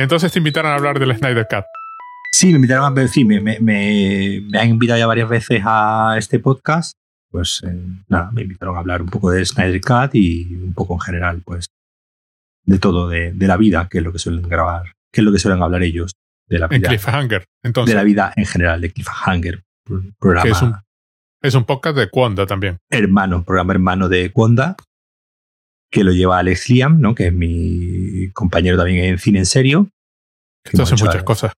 Entonces te invitaron a hablar del Snyder Cut. Sí, me invitaron a sí, me, me, me, han invitado ya varias veces a este podcast. Pues eh, nada, me invitaron a hablar un poco de Snyder Cut y un poco en general, pues, de todo, de, de la vida, que es lo que suelen grabar, que es lo que suelen hablar ellos. De la vida, en Cliffhanger, entonces. De la vida en general, de Cliffhanger. Programa, es un, es un podcast de Quanda también. Hermano, programa hermano de Quanda, que lo lleva Alex Liam, ¿no? que es mi compañero también en cine en serio. Esto hace muchas cosas.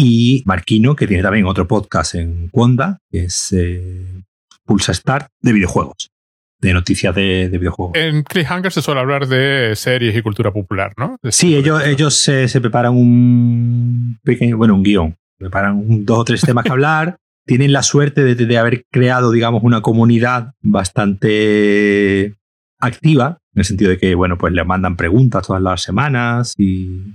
Y Marquino, que tiene también otro podcast en Quanda, que es eh, Pulsa Start de videojuegos, de noticias de, videojuegos. En Cliffhanger se suele hablar de series y cultura popular, ¿no? sí, ellos, ellos se, se, preparan un pequeño, bueno, un guion. Preparan un, dos o tres temas que hablar. Tienen la suerte de, de haber creado, digamos, una comunidad bastante activa, en el sentido de que, bueno, pues le mandan preguntas todas las semanas y,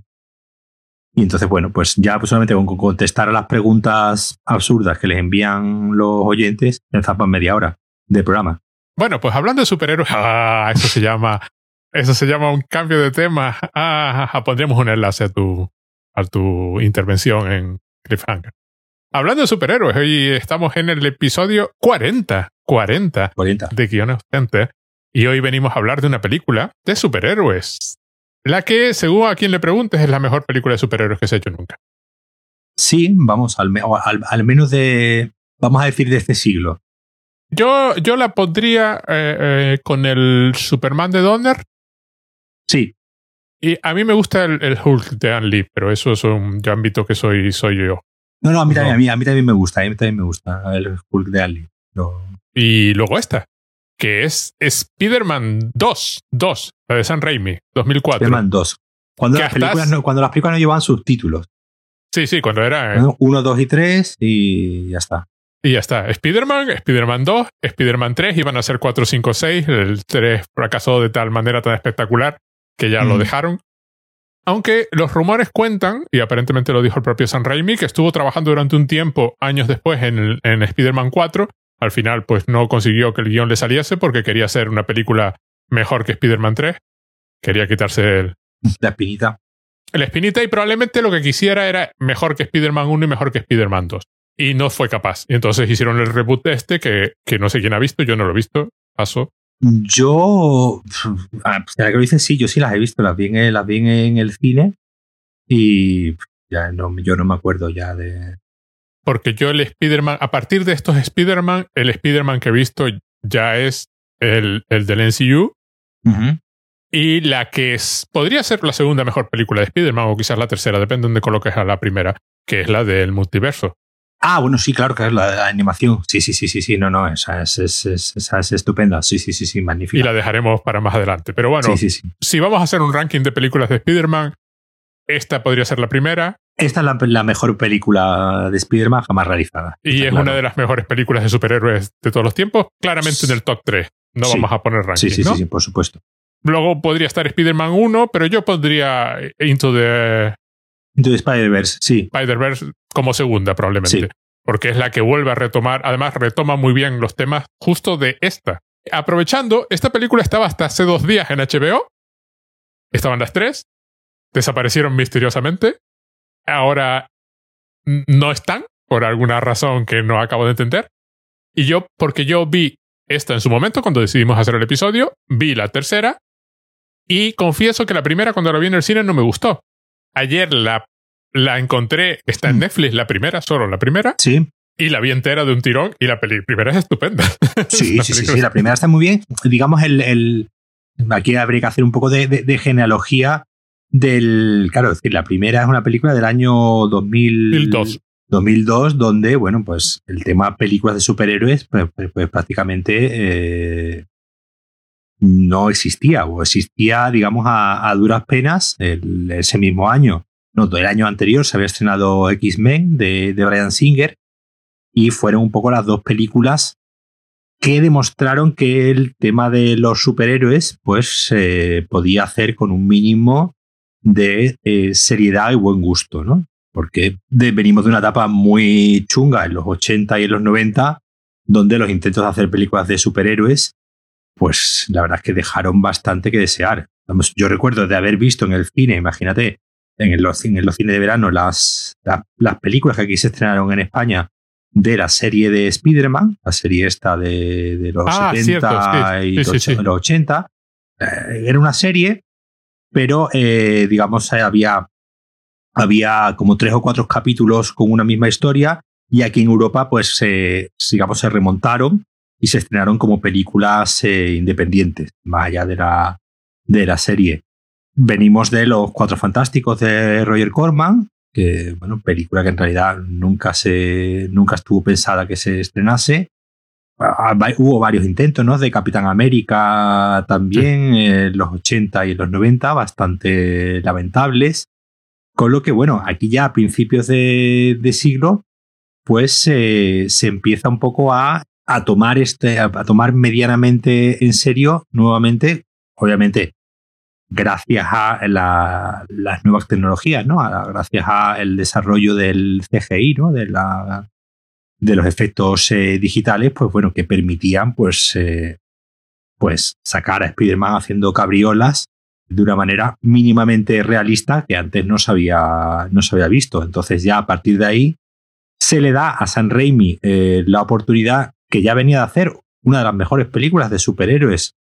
y entonces, bueno, pues ya pues solamente con contestar a las preguntas absurdas que les envían los oyentes, me zapan media hora de programa. Bueno, pues hablando de superhéroes, ah, eso se llama, eso se llama un cambio de tema. Ah, pondremos un enlace a tu, a tu intervención en Cliffhanger. Hablando de superhéroes, hoy estamos en el episodio 40, 40, 40. de Guiones Ostente. Y hoy venimos a hablar de una película de superhéroes. La que, según a quien le preguntes, es la mejor película de superhéroes que se ha hecho nunca. Sí, vamos, al, al, menos de, vamos a decir, de este siglo. Yo, yo la pondría eh, eh, con el Superman de Donner. Sí. Y a mí me gusta el, Hulk de Ann Lee, pero eso es un ámbito que soy, soy yo. No, no, a mí, También, a, mí, también me gusta, a mí también me gusta el Hulk de Ann Lee. Y luego esta que es Spider-Man 2, 2, la de San Raimi, 2004. Spider-Man 2. Cuando las, películas no, cuando las películas no llevaban subtítulos. Sí, sí, cuando era... 1, 2 y 3 y ya está. Y ya está. Spider-Man, Spider-Man 2, Spider-Man 3, iban a ser 4, 5, 6. El 3 fracasó de tal manera tan espectacular que ya lo mm. dejaron. Aunque los rumores cuentan, y aparentemente lo dijo el propio San Raimi, que estuvo trabajando durante un tiempo, años después, en, en Spider-Man 4, al final, pues no consiguió que el guion le saliese porque quería hacer una película mejor que Spider-Man 3. Quería quitarse el, la espinita. La espinita y probablemente lo que quisiera era mejor que Spider-Man 1 y mejor que Spider-Man 2. Y no fue capaz. Y entonces hicieron el reboot de este que, que no sé quién ha visto, yo no lo he visto. Paso. Yo, ah, pues, que lo dices, sí, yo sí las he visto, las vi en, las vi en el cine y ya no, yo no me acuerdo ya de, porque yo el Spider-Man, a partir de estos Spider-Man, el Spider-Man que he visto ya es el, el del NCU. Y la que es, podría ser la segunda mejor película de Spider-Man o quizás la tercera, depende de donde coloques a la primera, que es la del multiverso. Ah, bueno, sí, claro que es la, la animación. Sí, sí, sí, sí, sí, no, no, esa es, es, esa es estupenda. Sí, sí, sí, sí, magnífica. Y la dejaremos para más adelante. Pero bueno, si vamos a hacer un ranking de películas de Spider-Man, esta podría ser la primera. Esta es la, mejor película de Spider-Man jamás realizada. Y es una de las mejores películas de superhéroes de todos los tiempos. Claramente en el top 3. No vamos a poner ranking. Sí, sí, sí, por supuesto. Luego podría estar Spider-Man 1, pero yo pondría Into the. Into the Spider-Verse, sí. Spider-Verse como segunda, probablemente. Porque es la que vuelve a retomar. Además, retoma muy bien los temas justo de esta. Aprovechando, esta película estaba hasta hace dos días en HBO. Estaban las tres desaparecieron misteriosamente. Ahora no están, por alguna razón que no acabo de entender. Y yo, porque yo vi esta en su momento, cuando decidimos hacer el episodio, vi la tercera y confieso que la primera, cuando la vi en el cine, no me gustó. Ayer la, la encontré, está en mm. Netflix, la primera, solo la primera. Sí. Y la vi entera de un tirón y la primera es estupenda. Sí, sí, sí, sí, la primera está muy bien. Digamos, el, el, aquí habría que hacer un poco de, de genealogía del. Claro, es decir, la primera es una película del año 2002. 2002, donde, bueno, pues el tema películas de superhéroes, pues, pues, pues prácticamente eh, no existía, o existía, digamos, a, duras penas ese mismo año. No, el año anterior se había estrenado X-Men de, de Brian Singer y fueron un poco las dos películas que demostraron que el tema de los superhéroes pues se podía hacer con un mínimo de eh, seriedad y buen gusto, ¿no? Porque venimos de una etapa muy chunga en los 80 y en los 90, donde los intentos de hacer películas de superhéroes, pues la verdad es que dejaron bastante que desear. yo recuerdo de haber visto en el cine, imagínate, en los, en los cines de verano las, las, películas que aquí se estrenaron en España de la serie de Spider-Man, la serie esta de, los 70 ah, y los 80. Eh, era una serie, pero eh, digamos había, había como tres o cuatro capítulos con una misma historia y aquí en Europa pues digamos se remontaron y se estrenaron como películas eh, independientes, más allá de la, de la serie. Venimos de Los Cuatro Fantásticos de Roger Corman, que, bueno, película que en realidad nunca, se, nunca estuvo pensada que se estrenase. Ah, hubo varios intentos, ¿no? De Capitán América también, en los 80 y en los 90, bastante lamentables. Con lo que, bueno, aquí ya a principios de, siglo, pues eh, se empieza un poco a a tomar, este, a, tomar medianamente en serio nuevamente, obviamente, gracias a las nuevas tecnologías, ¿no? gracias al desarrollo del CGI, ¿no? De, la, de los efectos eh, digitales, pues bueno, que permitían pues, eh, pues sacar a Spider-Man haciendo cabriolas de una manera mínimamente realista que antes no se había, no visto. Entonces ya a partir de ahí se le da a San Raimi eh, la oportunidad que ya venía de hacer una de las mejores películas de superhéroes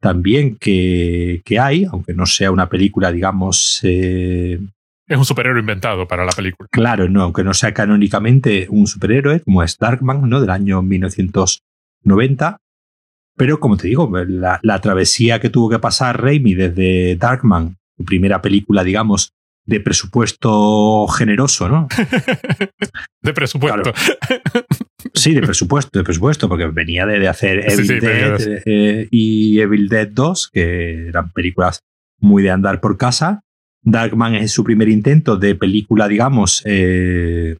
también que, hay, aunque no sea una película, digamos... Eh, es un superhéroe inventado para la película. Claro, no, aunque no sea canónicamente un superhéroe, como es Darkman, ¿no? Del año 1990. Pero como te digo, la, la travesía que tuvo que pasar Raimi desde Darkman, su primera película, digamos, de presupuesto generoso, ¿no? de presupuesto. Sí, de presupuesto, de presupuesto, porque venía de, hacer Evil Dead eh, y Evil Dead 2, que eran películas muy de andar por casa. Darkman es su primer intento de película, digamos, eh,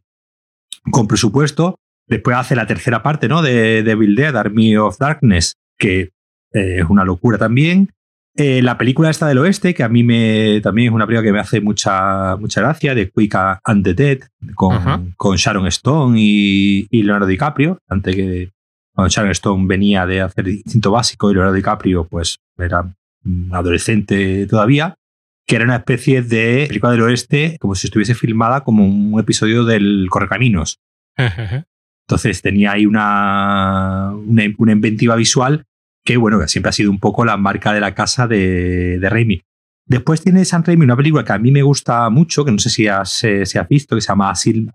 con presupuesto. Después hace la tercera parte, ¿no? De, de Evil Dead, Army of Darkness, que eh, es una locura también. Eh, la película esta del oeste, que a mí me, también es una película que me hace mucha, mucha gracia, de Quick and the Dead, con, con Sharon Stone y, Leonardo DiCaprio, antes que cuando Sharon Stone venía de hacer Instinto Básico y Leonardo DiCaprio pues era adolescente todavía, que era una especie de película del oeste como si estuviese filmada como un episodio del Correcaminos. Entonces tenía ahí una, una inventiva visual que bueno, que siempre ha sido un poco la marca de la casa de, de Raimi. Después tiene San Raimi una película que a mí me gusta mucho, que no sé si has, eh, visto, que se llama A, Simple,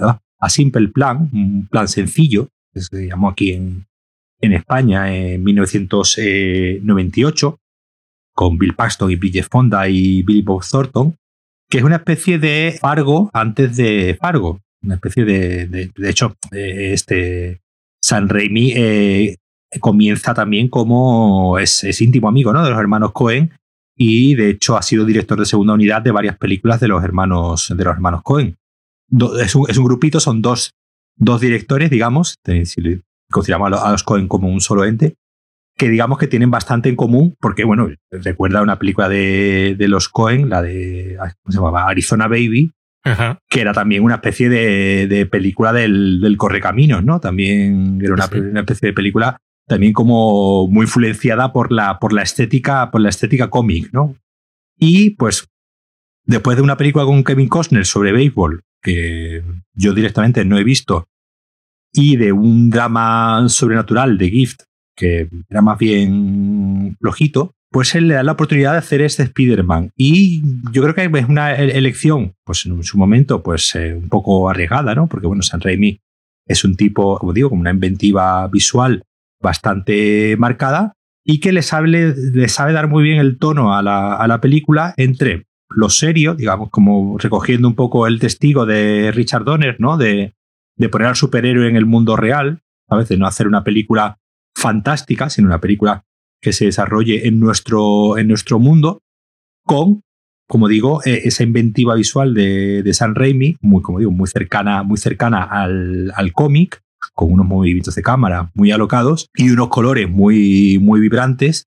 ah, a Simple Plan, un plan sencillo, que se llamó aquí en, en España en 1998, con Bill Paxton y Bridget Fonda y Billy Bob Thornton, que es una especie de Fargo antes de Fargo. Una especie de. De, hecho, eh, este San Raimi eh, comienza también como es, íntimo amigo ¿no? de los hermanos Cohen y de hecho ha sido director de segunda unidad de varias películas de los hermanos, de los hermanos Cohen. es, un, es, un, grupito, son dos, dos directores, digamos, si consideramos a los, Cohen como un solo ente, que digamos que tienen bastante en común, porque bueno, recuerda una película de, de los Cohen, la de, ¿cómo se llamaba? Arizona Baby, que era también una especie de, de película del, del, Correcaminos, ¿no? También era una, una, especie de película también como muy influenciada por la, por la estética, por la estética cómic, ¿no? Y pues después de una película con Kevin Costner sobre béisbol, que yo directamente no he visto, y de un drama sobrenatural de Gift, que era más bien flojito, pues él le da la oportunidad de hacer este Spider-Man. Y yo creo que es una e-, elección, pues en su momento, pues eh, un poco arriesgada, ¿no? Porque bueno, San Raimi es un tipo, como digo, con una inventiva visual bastante marcada y que le sabe, le sabe dar muy bien el tono a la, a la película entre lo serio, digamos, como recogiendo un poco el testigo de Richard Donner, ¿no? De, de poner al superhéroe en el mundo real, a veces no hacer una película fantástica, sino una película que se desarrolle en nuestro, en nuestro mundo, con, como digo, e, esa inventiva visual de, de San Raimi, muy, como digo, muy cercana, muy cercana al, al cómic, con unos movimientos de cámara muy alocados y unos colores muy, muy vibrantes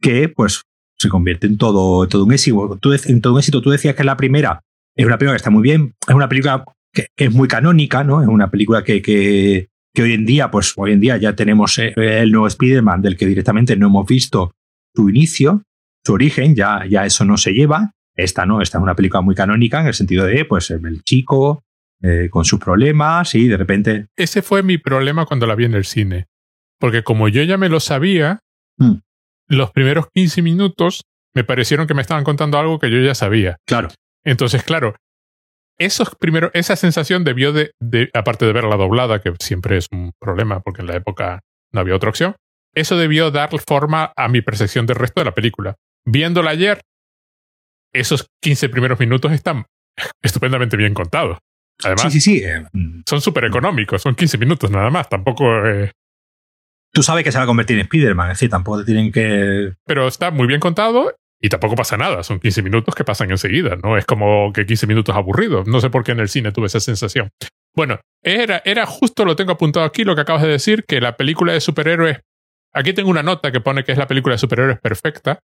que pues se convierte en todo, todo un éxito. Tú, en todo un éxito, tú decías que la primera es una película que está muy bien, es una película que, es muy canónica, ¿no? Es una película que, que, que, hoy en día, pues hoy en día ya tenemos eh, el nuevo Spider-Man del que directamente no hemos visto su inicio, su origen, ya, ya eso no se lleva. Esta no, esta es una película muy canónica en el sentido de, pues, el chico eh, con sus problemas y de repente... Ese fue mi problema cuando la vi en el cine. Porque como yo ya me lo sabía, mm. los primeros 15 minutos me parecieron que me estaban contando algo que yo ya sabía. Claro. Entonces, claro, esos primeros, esa sensación debió de, aparte de ver la doblada, que siempre es un problema porque en la época no había otra opción, eso debió dar forma a mi percepción del resto de la película. Viéndola ayer, esos 15 primeros minutos están estupendamente bien contados. Además, sí, sí, sí. Eh, son súper económicos, son 15 minutos nada más, tampoco... Eh, Tú sabes que se va a convertir en Spider-Man, es decir, tampoco te tienen que... Pero está muy bien contado y tampoco pasa nada, son 15 minutos que pasan enseguida, no es como que 15 minutos aburridos, no sé por qué en el cine tuve esa sensación. Bueno, era, era justo, lo tengo apuntado aquí, lo que acabas de decir, que la película de superhéroes, aquí tengo una nota que pone que es la película de superhéroes perfecta,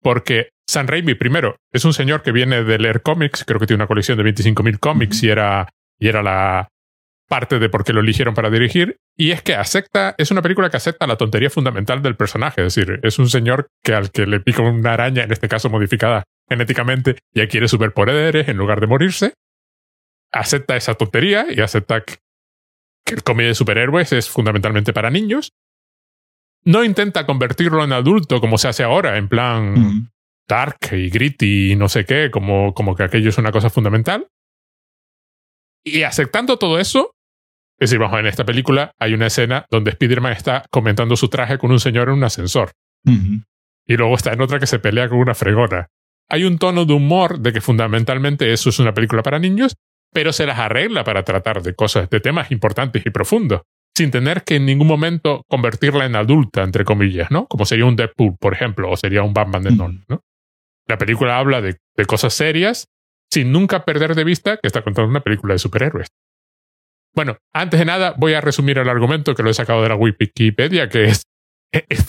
porque San Raimi, primero, es un señor que viene de leer cómics, creo que tiene una colección de 25.000 cómics y era, y era la parte de por qué lo eligieron para dirigir, y es que acepta, es una película que acepta la tontería fundamental del personaje, es decir, es un señor que al que le pica una araña, en este caso modificada genéticamente, y adquiere superpoderes en lugar de morirse, acepta esa tontería y acepta que, el cómic de superhéroes es fundamentalmente para niños. No intenta convertirlo en adulto como se hace ahora, en plan dark y gritty y no sé qué, como, como que aquello es una cosa fundamental. Y aceptando todo eso, es decir, en esta película hay una escena donde Spider-Man está comentando su traje con un señor en un ascensor. Y luego está en otra que se pelea con una fregona. Hay un tono de humor de que fundamentalmente eso es una película para niños, pero se las arregla para tratar de cosas, de temas importantes y profundos, sin tener que en ningún momento convertirla en adulta, entre comillas, ¿no? Como sería un Deadpool, por ejemplo, o sería un Batman de Nolan, ¿no? La película habla de, de cosas serias sin nunca perder de vista que está contando una película de superhéroes. Bueno, antes de nada, voy a resumir el argumento que lo he sacado de la Wikipedia, que es,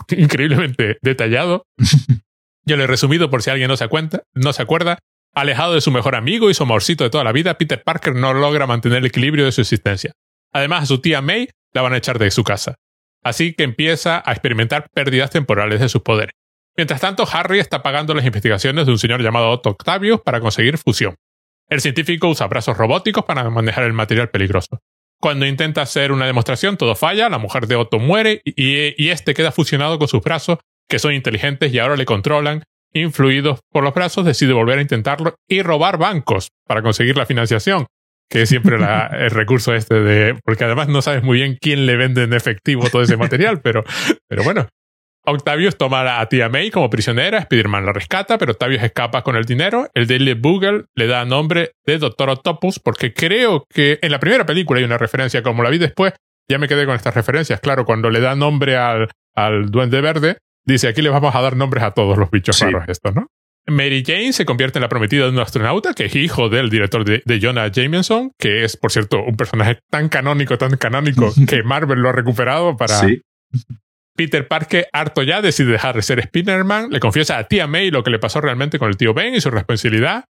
increíblemente detallado. Yo lo he resumido por si alguien no se, cuenta, no se acuerda. Alejado de su mejor amigo y su amorcito de toda la vida, Peter Parker no logra mantener el equilibrio de su existencia. Además, a su tía May la van a echar de su casa. Así que empieza a experimentar pérdidas temporales de sus poderes. Mientras tanto, Harry está pagando las investigaciones de un señor llamado Otto Octavius para conseguir fusión. El científico usa brazos robóticos para manejar el material peligroso. Cuando intenta hacer una demostración, todo falla, la mujer de Otto muere y, este queda fusionado con sus brazos, que son inteligentes y ahora le controlan. Influidos por los brazos, decide volver a intentarlo y robar bancos para conseguir la financiación, que es siempre el recurso este de... porque además no sabes muy bien quién le vende en efectivo todo ese material, pero, pero bueno, Octavius toma a tía May como prisionera, Spider-Man la rescata, pero Octavius escapa con el dinero. El Daily Bugle le da nombre de Doctor Octopus porque creo que en la primera película hay una referencia, como la vi después, ya me quedé con estas referencias. Claro, cuando le da nombre al, al Duende Verde, dice aquí le vamos a dar nombres a todos los bichos raros estos, ¿no? Mary Jane se convierte en la prometida de un astronauta que es hijo del director de, Jonah Jameson, que es, por cierto, un personaje tan canónico, tan canónico, que Marvel lo ha recuperado para, sí. Peter Parker, harto ya, decide dejar de ser Spider-Man, le confiesa a tía May lo que le pasó realmente con el tío Ben y su responsabilidad,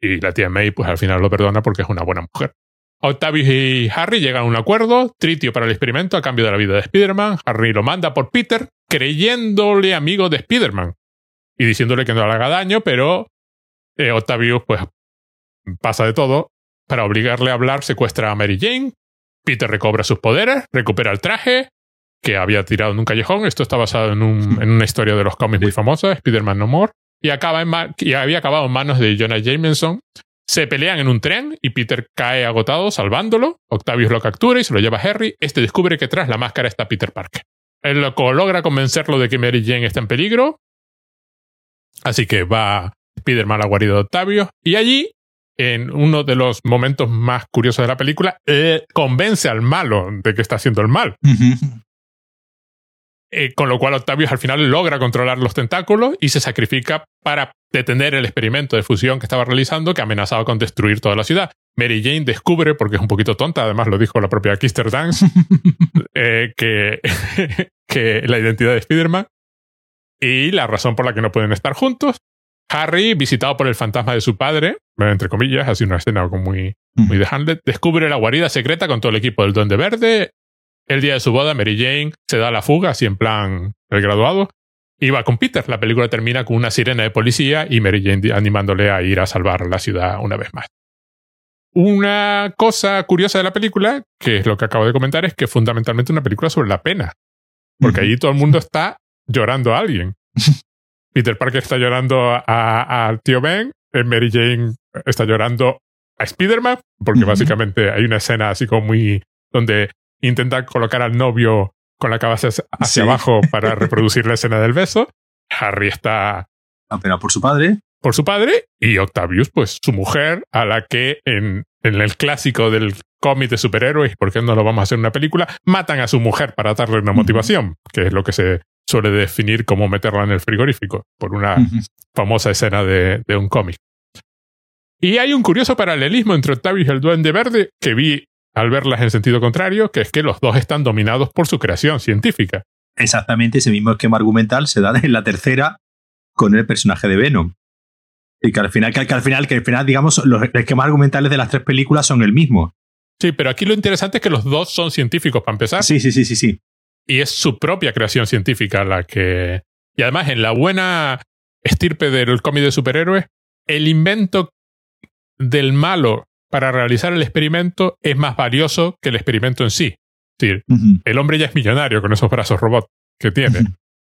y la tía May pues al final lo perdona porque es una buena mujer. Octavius y Harry llegan a un acuerdo, tritio para el experimento a cambio de la vida de Spider-Man, Harry lo manda por Peter, creyéndole amigo de Spider-Man y diciéndole que no le haga daño, pero eh, Octavius pues pasa de todo. Para obligarle a hablar secuestra a Mary Jane, Peter recobra sus poderes, recupera el traje, que había tirado en un callejón. Esto está basado en, una historia de los cómics muy famosa, Spider-Man No More, y, acaba en y había acabado en manos de Jonah Jameson. Se pelean en un tren y Peter cae agotado salvándolo. Octavius lo captura y se lo lleva a Harry. Este descubre que tras la máscara está Peter Parker. El loco logra convencerlo de que Mary Jane está en peligro. Así que va Spider-Man a la guarida de Octavio. Y allí, en uno de los momentos más curiosos de la película, convence al malo de que está haciendo el mal. Eh, con lo cual Octavius al final logra controlar los tentáculos y se sacrifica para detener el experimento de fusión que estaba realizando que amenazaba con destruir toda la ciudad. Mary Jane descubre, porque es un poquito tonta, además lo dijo la propia Kister Dance, eh, que, que la identidad de Spider-Man y la razón por la que no pueden estar juntos. Harry, visitado por el fantasma de su padre, entre comillas, así una escena muy, muy de Hamlet, descubre la guarida secreta con todo el equipo del Duende Verde, el día de su boda, Mary Jane se da la fuga, así en plan el graduado, Y va con Peter. La película termina con una sirena de policía y Mary Jane animándole a ir a salvar la ciudad una vez más. Una cosa curiosa de la película, que es lo que acabo de comentar, es que fundamentalmente es una película sobre la pena. Porque allí todo el mundo está llorando a alguien. Peter Parker está llorando al tío Ben, eh, Mary Jane está llorando a Spider-Man, porque básicamente hay una escena así como muy. donde intenta colocar al novio con la cabeza hacia abajo para reproducir la escena del beso. Harry está. Apenas por su padre. Por su padre. Y Octavius, pues su mujer, a la que en, en el clásico del cómic de superhéroes, ¿por qué no lo vamos a hacer en una película? Matan a su mujer para darle una motivación, que es lo que se suele definir como meterla en el frigorífico, por una famosa escena de, de un cómic. Y hay un curioso paralelismo entre Octavius y el Duende Verde que vi al verlas en sentido contrario, que es que los dos están dominados por su creación científica. Exactamente ese mismo esquema argumental se da en la tercera con el personaje de Venom. Y que al final, que, al final, que al final, digamos, los esquemas argumentales de las tres películas son el mismo. Sí, pero aquí lo interesante es que los dos son científicos, para empezar. Sí, sí, sí, sí, sí. Y es su propia creación científica la que. Y además, en la buena estirpe del cómic de superhéroes, el invento del malo para realizar el experimento es más valioso que el experimento en sí. Es decir, el hombre ya es millonario con esos brazos robot que tiene,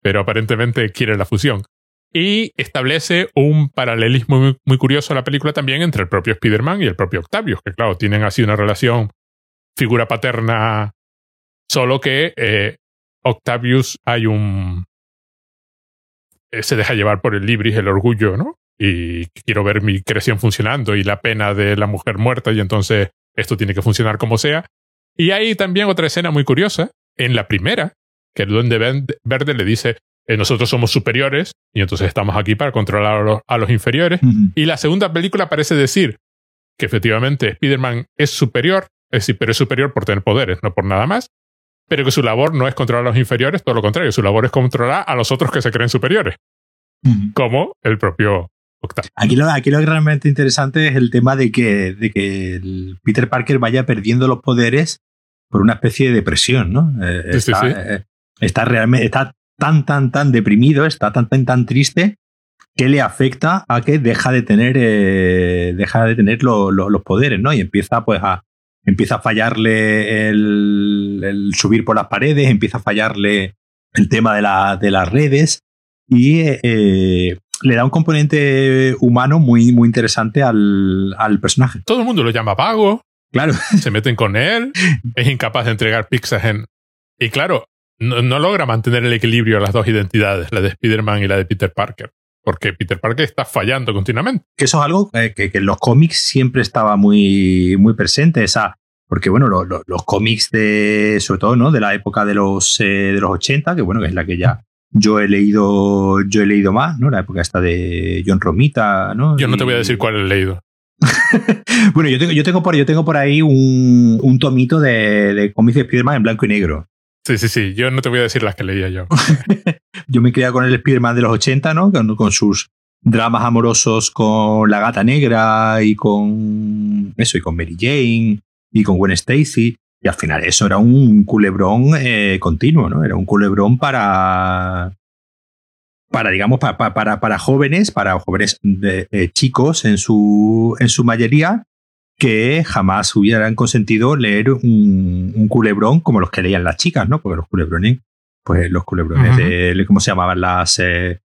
pero aparentemente quiere la fusión. Y establece un paralelismo muy, curioso en la película también entre el propio Spider-Man y el propio Octavius, que claro, tienen así una relación figura paterna, solo que eh, Octavius hay un... Eh, se deja llevar por el libris, el orgullo, ¿no? Y quiero ver mi creación funcionando y la pena de la mujer muerta y entonces esto tiene que funcionar como sea. Y hay también otra escena muy curiosa, en la primera, que el duende verde le dice, eh, nosotros somos superiores y entonces estamos aquí para controlar a los, inferiores. Y la segunda película parece decir que efectivamente Spider-Man es superior, es decir, pero es superior por tener poderes, no por nada más, pero que su labor no es controlar a los inferiores, todo lo contrario, su labor es controlar a los otros que se creen superiores, como el propio Aquí lo, aquí lo realmente interesante es el tema de que, de que el Peter Parker vaya perdiendo los poderes por una especie de depresión, ¿no? Eh, está, eh, está, realmente, está tan, tan, tan deprimido, está tan, tan, tan triste que le afecta a que deja de tener, eh, deja de tener los poderes, ¿no? Y empieza pues a, empieza a fallarle el, subir por las paredes, empieza a fallarle el tema de, la, de las redes y le da un componente humano muy, muy interesante al, al personaje. Todo el mundo lo llama vago. Claro. Se meten con él. Es incapaz de entregar pizzas en. Y claro, no, logra mantener el equilibrio de las dos identidades, la de Spider-Man y la de Peter Parker. Porque Peter Parker está fallando continuamente. Que eso es algo que, que, en los cómics siempre estaba muy, muy presente. Esa, porque bueno, los cómics de, sobre todo, ¿no? De la época de los, eh, de los 80, que bueno, que es la que ya yo he leído, yo he leído más, ¿no? La época esta de John Romita, ¿no? Yo no te voy a decir cuál he leído. bueno, yo tengo, yo tengo por, yo tengo por ahí un, un tomito de, de cómics de Spider-Man en blanco y negro. Sí, sí, sí. Yo no te voy a decir las que leía yo. yo me crié con el Spider-Man de los 80, ¿no? Con, con, sus dramas amorosos con la gata negra y con eso, y con Mary Jane y con Gwen Stacy. Y al final eso era un culebrón eh, continuo, ¿no? Era un culebrón para, para digamos, para, para, para jóvenes, para jóvenes de, chicos en su, en su mayoría, que jamás hubieran consentido leer un, un, culebrón como los que leían las chicas, ¿no? Porque los culebrones, pues los culebrones de, ¿cómo se llamaban las... Eh,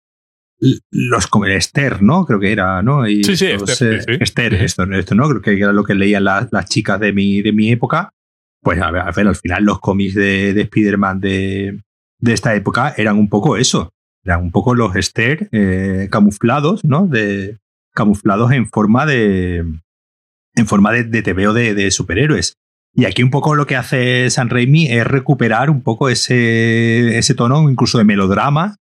los como el Esther, ¿no? Creo que era, ¿no? Y sí, sí, Esther, eh, Esther esto, esto, ¿no? Creo que era lo que leían las, las chicas de mi, de mi época pues a ver, al final los cómics de, de Spider-Man de, de, esta época eran un poco eso. Eran un poco los Esther eh, camuflados, ¿no? De, camuflados en forma de. en forma de, de TVO de, superhéroes. Y aquí un poco lo que hace San Raimi es recuperar un poco ese, ese tono, incluso de melodrama,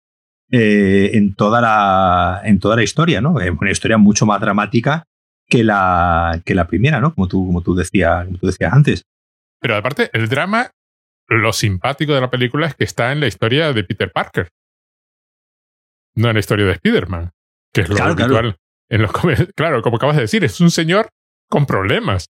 eh, en, toda la, en toda la historia, ¿no? Es una historia mucho más dramática que la, que la primera, ¿no? Como tú, como tú, decías, como tú decías antes. Pero aparte, el drama, lo simpático de la película es que está en la historia de Peter Parker. No en la historia de Spider-Man. Que es lo claro, habitual. En los, claro, como acabas de decir, es un señor con problemas.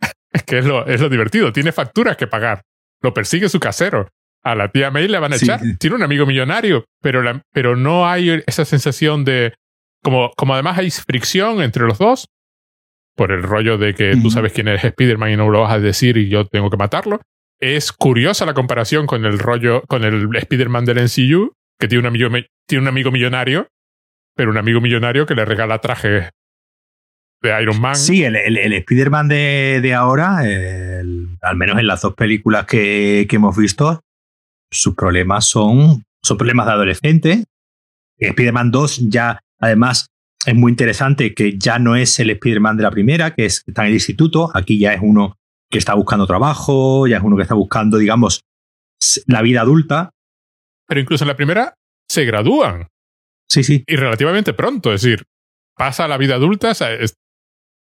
que es lo, es lo divertido. Tiene facturas que pagar. Lo persigue su casero. a la tía May le van a echar. Tiene un amigo millonario, pero, pero no hay esa sensación de. Como, como además hay fricción entre los dos, por el rollo de que tú sabes quién es Spider-Man y no lo vas a decir y yo tengo que matarlo. Es curiosa la comparación con el rollo, con el Spider-Man del NCU, que tiene un amigo, tiene un amigo millonario, pero un amigo millonario que le regala trajes de Iron Man. Sí, el, el, Spider-Man de, de, ahora, al menos en las dos películas que, que, hemos visto, sus problemas son, son problemas de adolescente. Spider-Man 2 ya, además, es muy interesante que ya no es el Spider-Man de la primera, que es, está en el instituto. Aquí ya es uno que está buscando trabajo, ya es uno que está buscando, digamos, la vida adulta. Pero incluso en la primera se gradúan. Sí, sí. Y relativamente pronto, es decir, pasa a la vida adulta,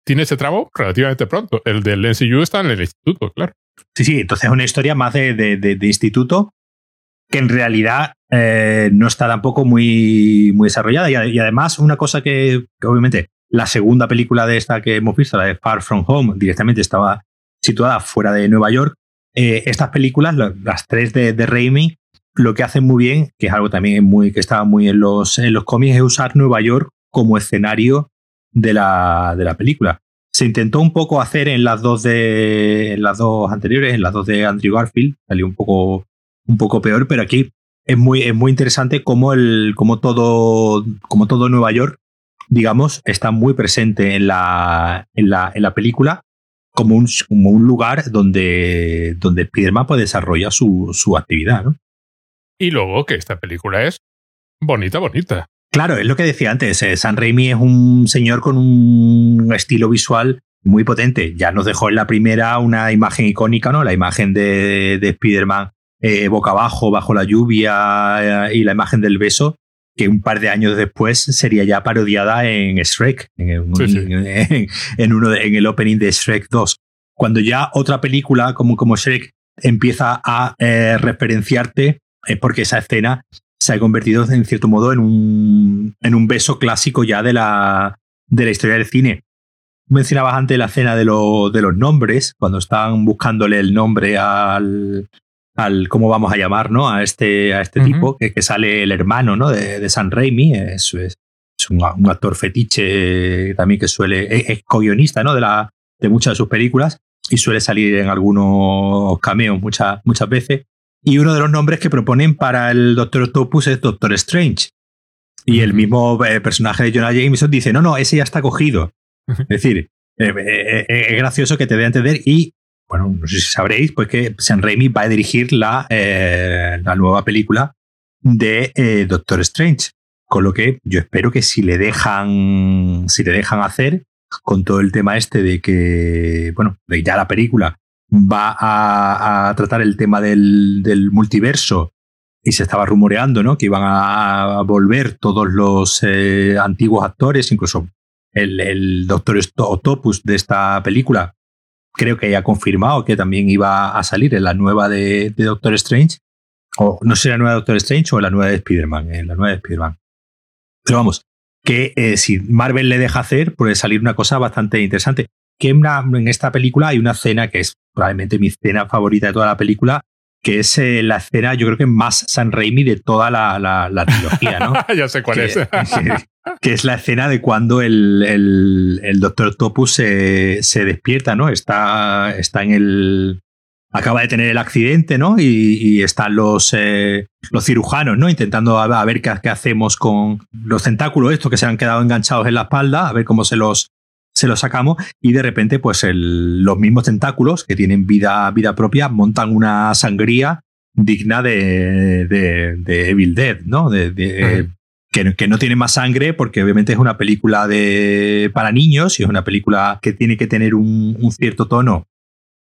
tiene ese tramo relativamente pronto. El del NCU está en el instituto, claro. Sí, sí, entonces es una historia más de, de, instituto que en realidad eh, no está tampoco muy, muy desarrollada. Y, además, una cosa que, obviamente la segunda película de esta que hemos visto, la de Far From Home, directamente estaba situada fuera de Nueva York. Eh, estas películas, las tres de, de Raimi, lo que hacen muy bien, que es algo también muy, que estaba muy en los, en los cómics, es usar Nueva York como escenario de la, de la película. Se intentó un poco hacer en las dos de en las dos anteriores, en las dos de Andrew Garfield, salió un poco, un poco peor, pero aquí es muy, es muy interesante cómo, el, cómo, todo, como todo Nueva York, digamos, está muy presente en la, en la, en la película como un, como un lugar donde, donde Spiderman puede desarrollar su, su actividad. ¿no? Y luego que esta película es bonita, bonita. Claro, es lo que decía antes. Eh, San Raimi es un señor con un estilo visual muy potente. Ya nos dejó en la primera una imagen icónica, ¿no? La imagen de, de Spider-Man eh, boca abajo, bajo la lluvia eh, y la imagen del beso, que un par de años después sería ya parodiada en Shrek, en, uno en el opening de Shrek 2. Cuando ya otra película como, como Shrek empieza a referenciarte, es porque esa escena se ha convertido en cierto modo en un, en un beso clásico ya de la, de la historia del cine. Mencionabas antes la escena de, de los nombres, cuando están buscándole el nombre al, al cómo vamos a llamar, ¿no? A este, a este tipo, que, que, sale el hermano, ¿no? De, de San Raimi, es, es, un, actor fetiche también que suele, es, co-guionista, ¿no? De, la, de muchas de sus películas y suele salir en algunos cameos muchas, muchas veces. Y uno de los nombres que proponen para el Doctor Octopus es Doctor Strange. Y el mismo eh, personaje de Jonah Jameson dice, no, no, ese ya está cogido. Es decir, eh, eh, es gracioso que te dé a entender y, bueno, no sé si sabréis, pues que Sam Raimi va a dirigir la, la nueva película de Doctor Strange. Con lo que yo espero que si le dejan, si le dejan hacer, con todo el tema este de que, bueno, de ya la película va a, tratar el tema del, multiverso y se estaba rumoreando ¿no? que iban a volver todos los eh, antiguos actores, incluso el, Doctor Octopus de esta película, creo que ya ha confirmado que también iba a salir en la nueva de, Doctor Strange, o no sé la nueva de Doctor Strange o la nueva de Spider-Man, en la nueva de Spider-Man. Pero vamos, que eh, si Marvel le deja hacer, puede salir una cosa bastante interesante que en, esta película hay una escena que es probablemente mi escena favorita de toda la película, que es eh, la escena, yo creo que más San Raimi de toda la, la, trilogía, ¿no? ya sé cuál es. que, es la escena de cuando el, el, Doctor Octopus se, se, despierta, ¿no? Está, está en el. Acaba de tener el accidente, ¿no? Y, están los, eh, los cirujanos, ¿no? Intentando a, ver qué, qué, hacemos con los tentáculos, estos que se han quedado enganchados en la espalda, a ver cómo se los, se lo sacamos y de repente pues los mismos tentáculos que tienen vida, vida propia montan una sangría digna de, de, Evil Dead, ¿no? De, que, no tiene más sangre porque obviamente es una película de, para niños y es una película que tiene que tener un, cierto tono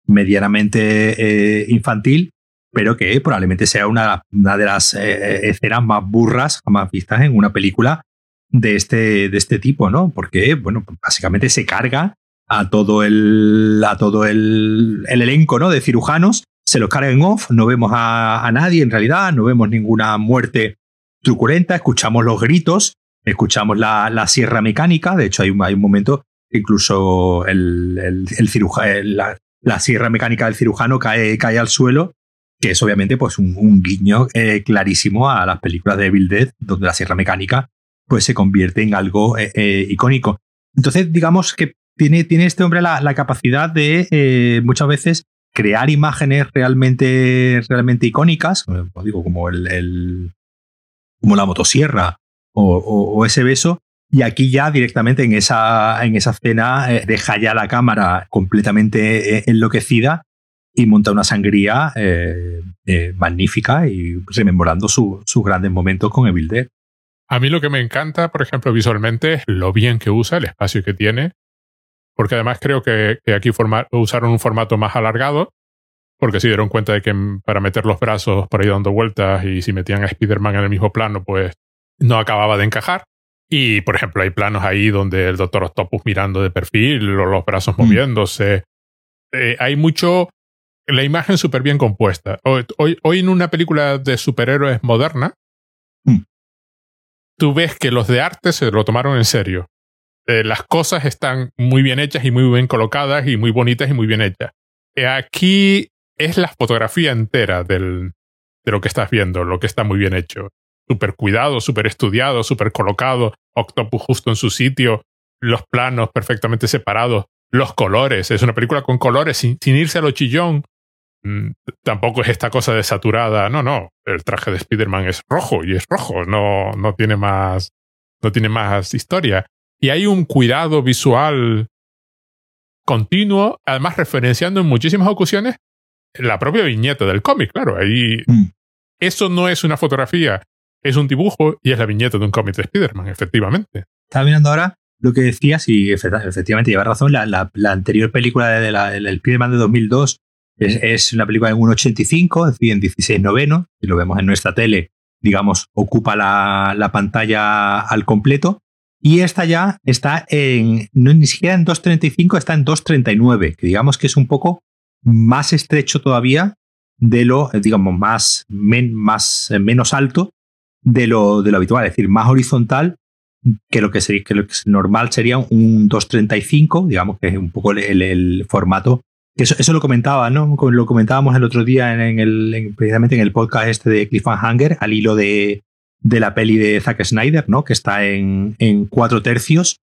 medianamente eh, infantil, pero que probablemente sea una, una de las eh, escenas más burras jamás vistas en una película de este, de este tipo, ¿no? Porque, bueno, básicamente se carga a todo el, a todo el, elenco, ¿no? De cirujanos, se los carga en off, no vemos a, nadie en realidad, no vemos ninguna muerte truculenta, escuchamos los gritos, escuchamos la, la sierra mecánica, de hecho hay un, hay un momento incluso el, el, la, sierra mecánica del cirujano cae, cae al suelo que es obviamente pues un, guiño eh, clarísimo a las películas de Evil donde la sierra mecánica pues se convierte en algo eh, eh, icónico. Entonces, digamos que tiene, tiene este hombre la, capacidad de muchas veces crear imágenes realmente, realmente icónicas, como digo, como el, como la motosierra o, ese beso, y aquí ya directamente en esa, en esa escena deja ya la cámara completamente enloquecida y monta una sangría eh, eh, magnífica y rememorando sus grandes momentos con Evil Dead. A mí lo que me encanta, por ejemplo, visualmente es lo bien que usa, el espacio que tiene, porque además creo que, aquí usaron un formato más alargado, porque se dieron cuenta de que para meter los brazos por ahí dando vueltas y si metían a Spider-Man en el mismo plano, pues no acababa de encajar. Y, por ejemplo, hay planos ahí donde el Doctor Octopus mirando de perfil, los brazos mm. moviéndose. Eh, hay mucho la imagen súper bien compuesta. Hoy, hoy, en una película de superhéroes moderna, mm. tú ves que los de arte se lo tomaron en serio. Eh, las cosas están muy bien hechas y muy bien colocadas y muy bonitas y muy bien hechas. Eh, aquí es la fotografía entera del, de lo que estás viendo, lo que está muy bien hecho. Súper cuidado, súper estudiado, súper colocado, Octopus justo en su sitio, los planos perfectamente separados, los colores. Es una película con colores sin, irse a lo chillón, Mm, tampoco es esta cosa desaturada. No, no. El traje de Spider-Man es rojo y es rojo. No, no tiene más, no tiene más historia. Y hay un cuidado visual continuo, además referenciando en muchísimas ocasiones la propia viñeta del cómic. Claro, ahí mm. eso no es una fotografía, es un dibujo y es la viñeta de un cómic de Spider-Man, efectivamente. Estaba mirando ahora lo que decías y efectivamente lleva razón. La, la, anterior película de la, del Spider-Man de 2002 es, una película en 1.85, es decir, en 16 noveno. Si lo vemos en nuestra tele, digamos, ocupa la, pantalla al completo. Y esta ya está en, no ni siquiera en 2.35, está en 2.39, que digamos que es un poco más estrecho todavía de lo, digamos, más, más menos alto de lo, de lo habitual, es decir, más horizontal que lo que, sería, que lo que normal sería un 2.35, digamos que es un poco el formato eso, eso, lo comentaba, ¿no? Lo comentábamos el otro día en, el, precisamente en el podcast este de Cliffhanger, al hilo de, de la peli de Zack Snyder, ¿no? Que está en, en cuatro tercios.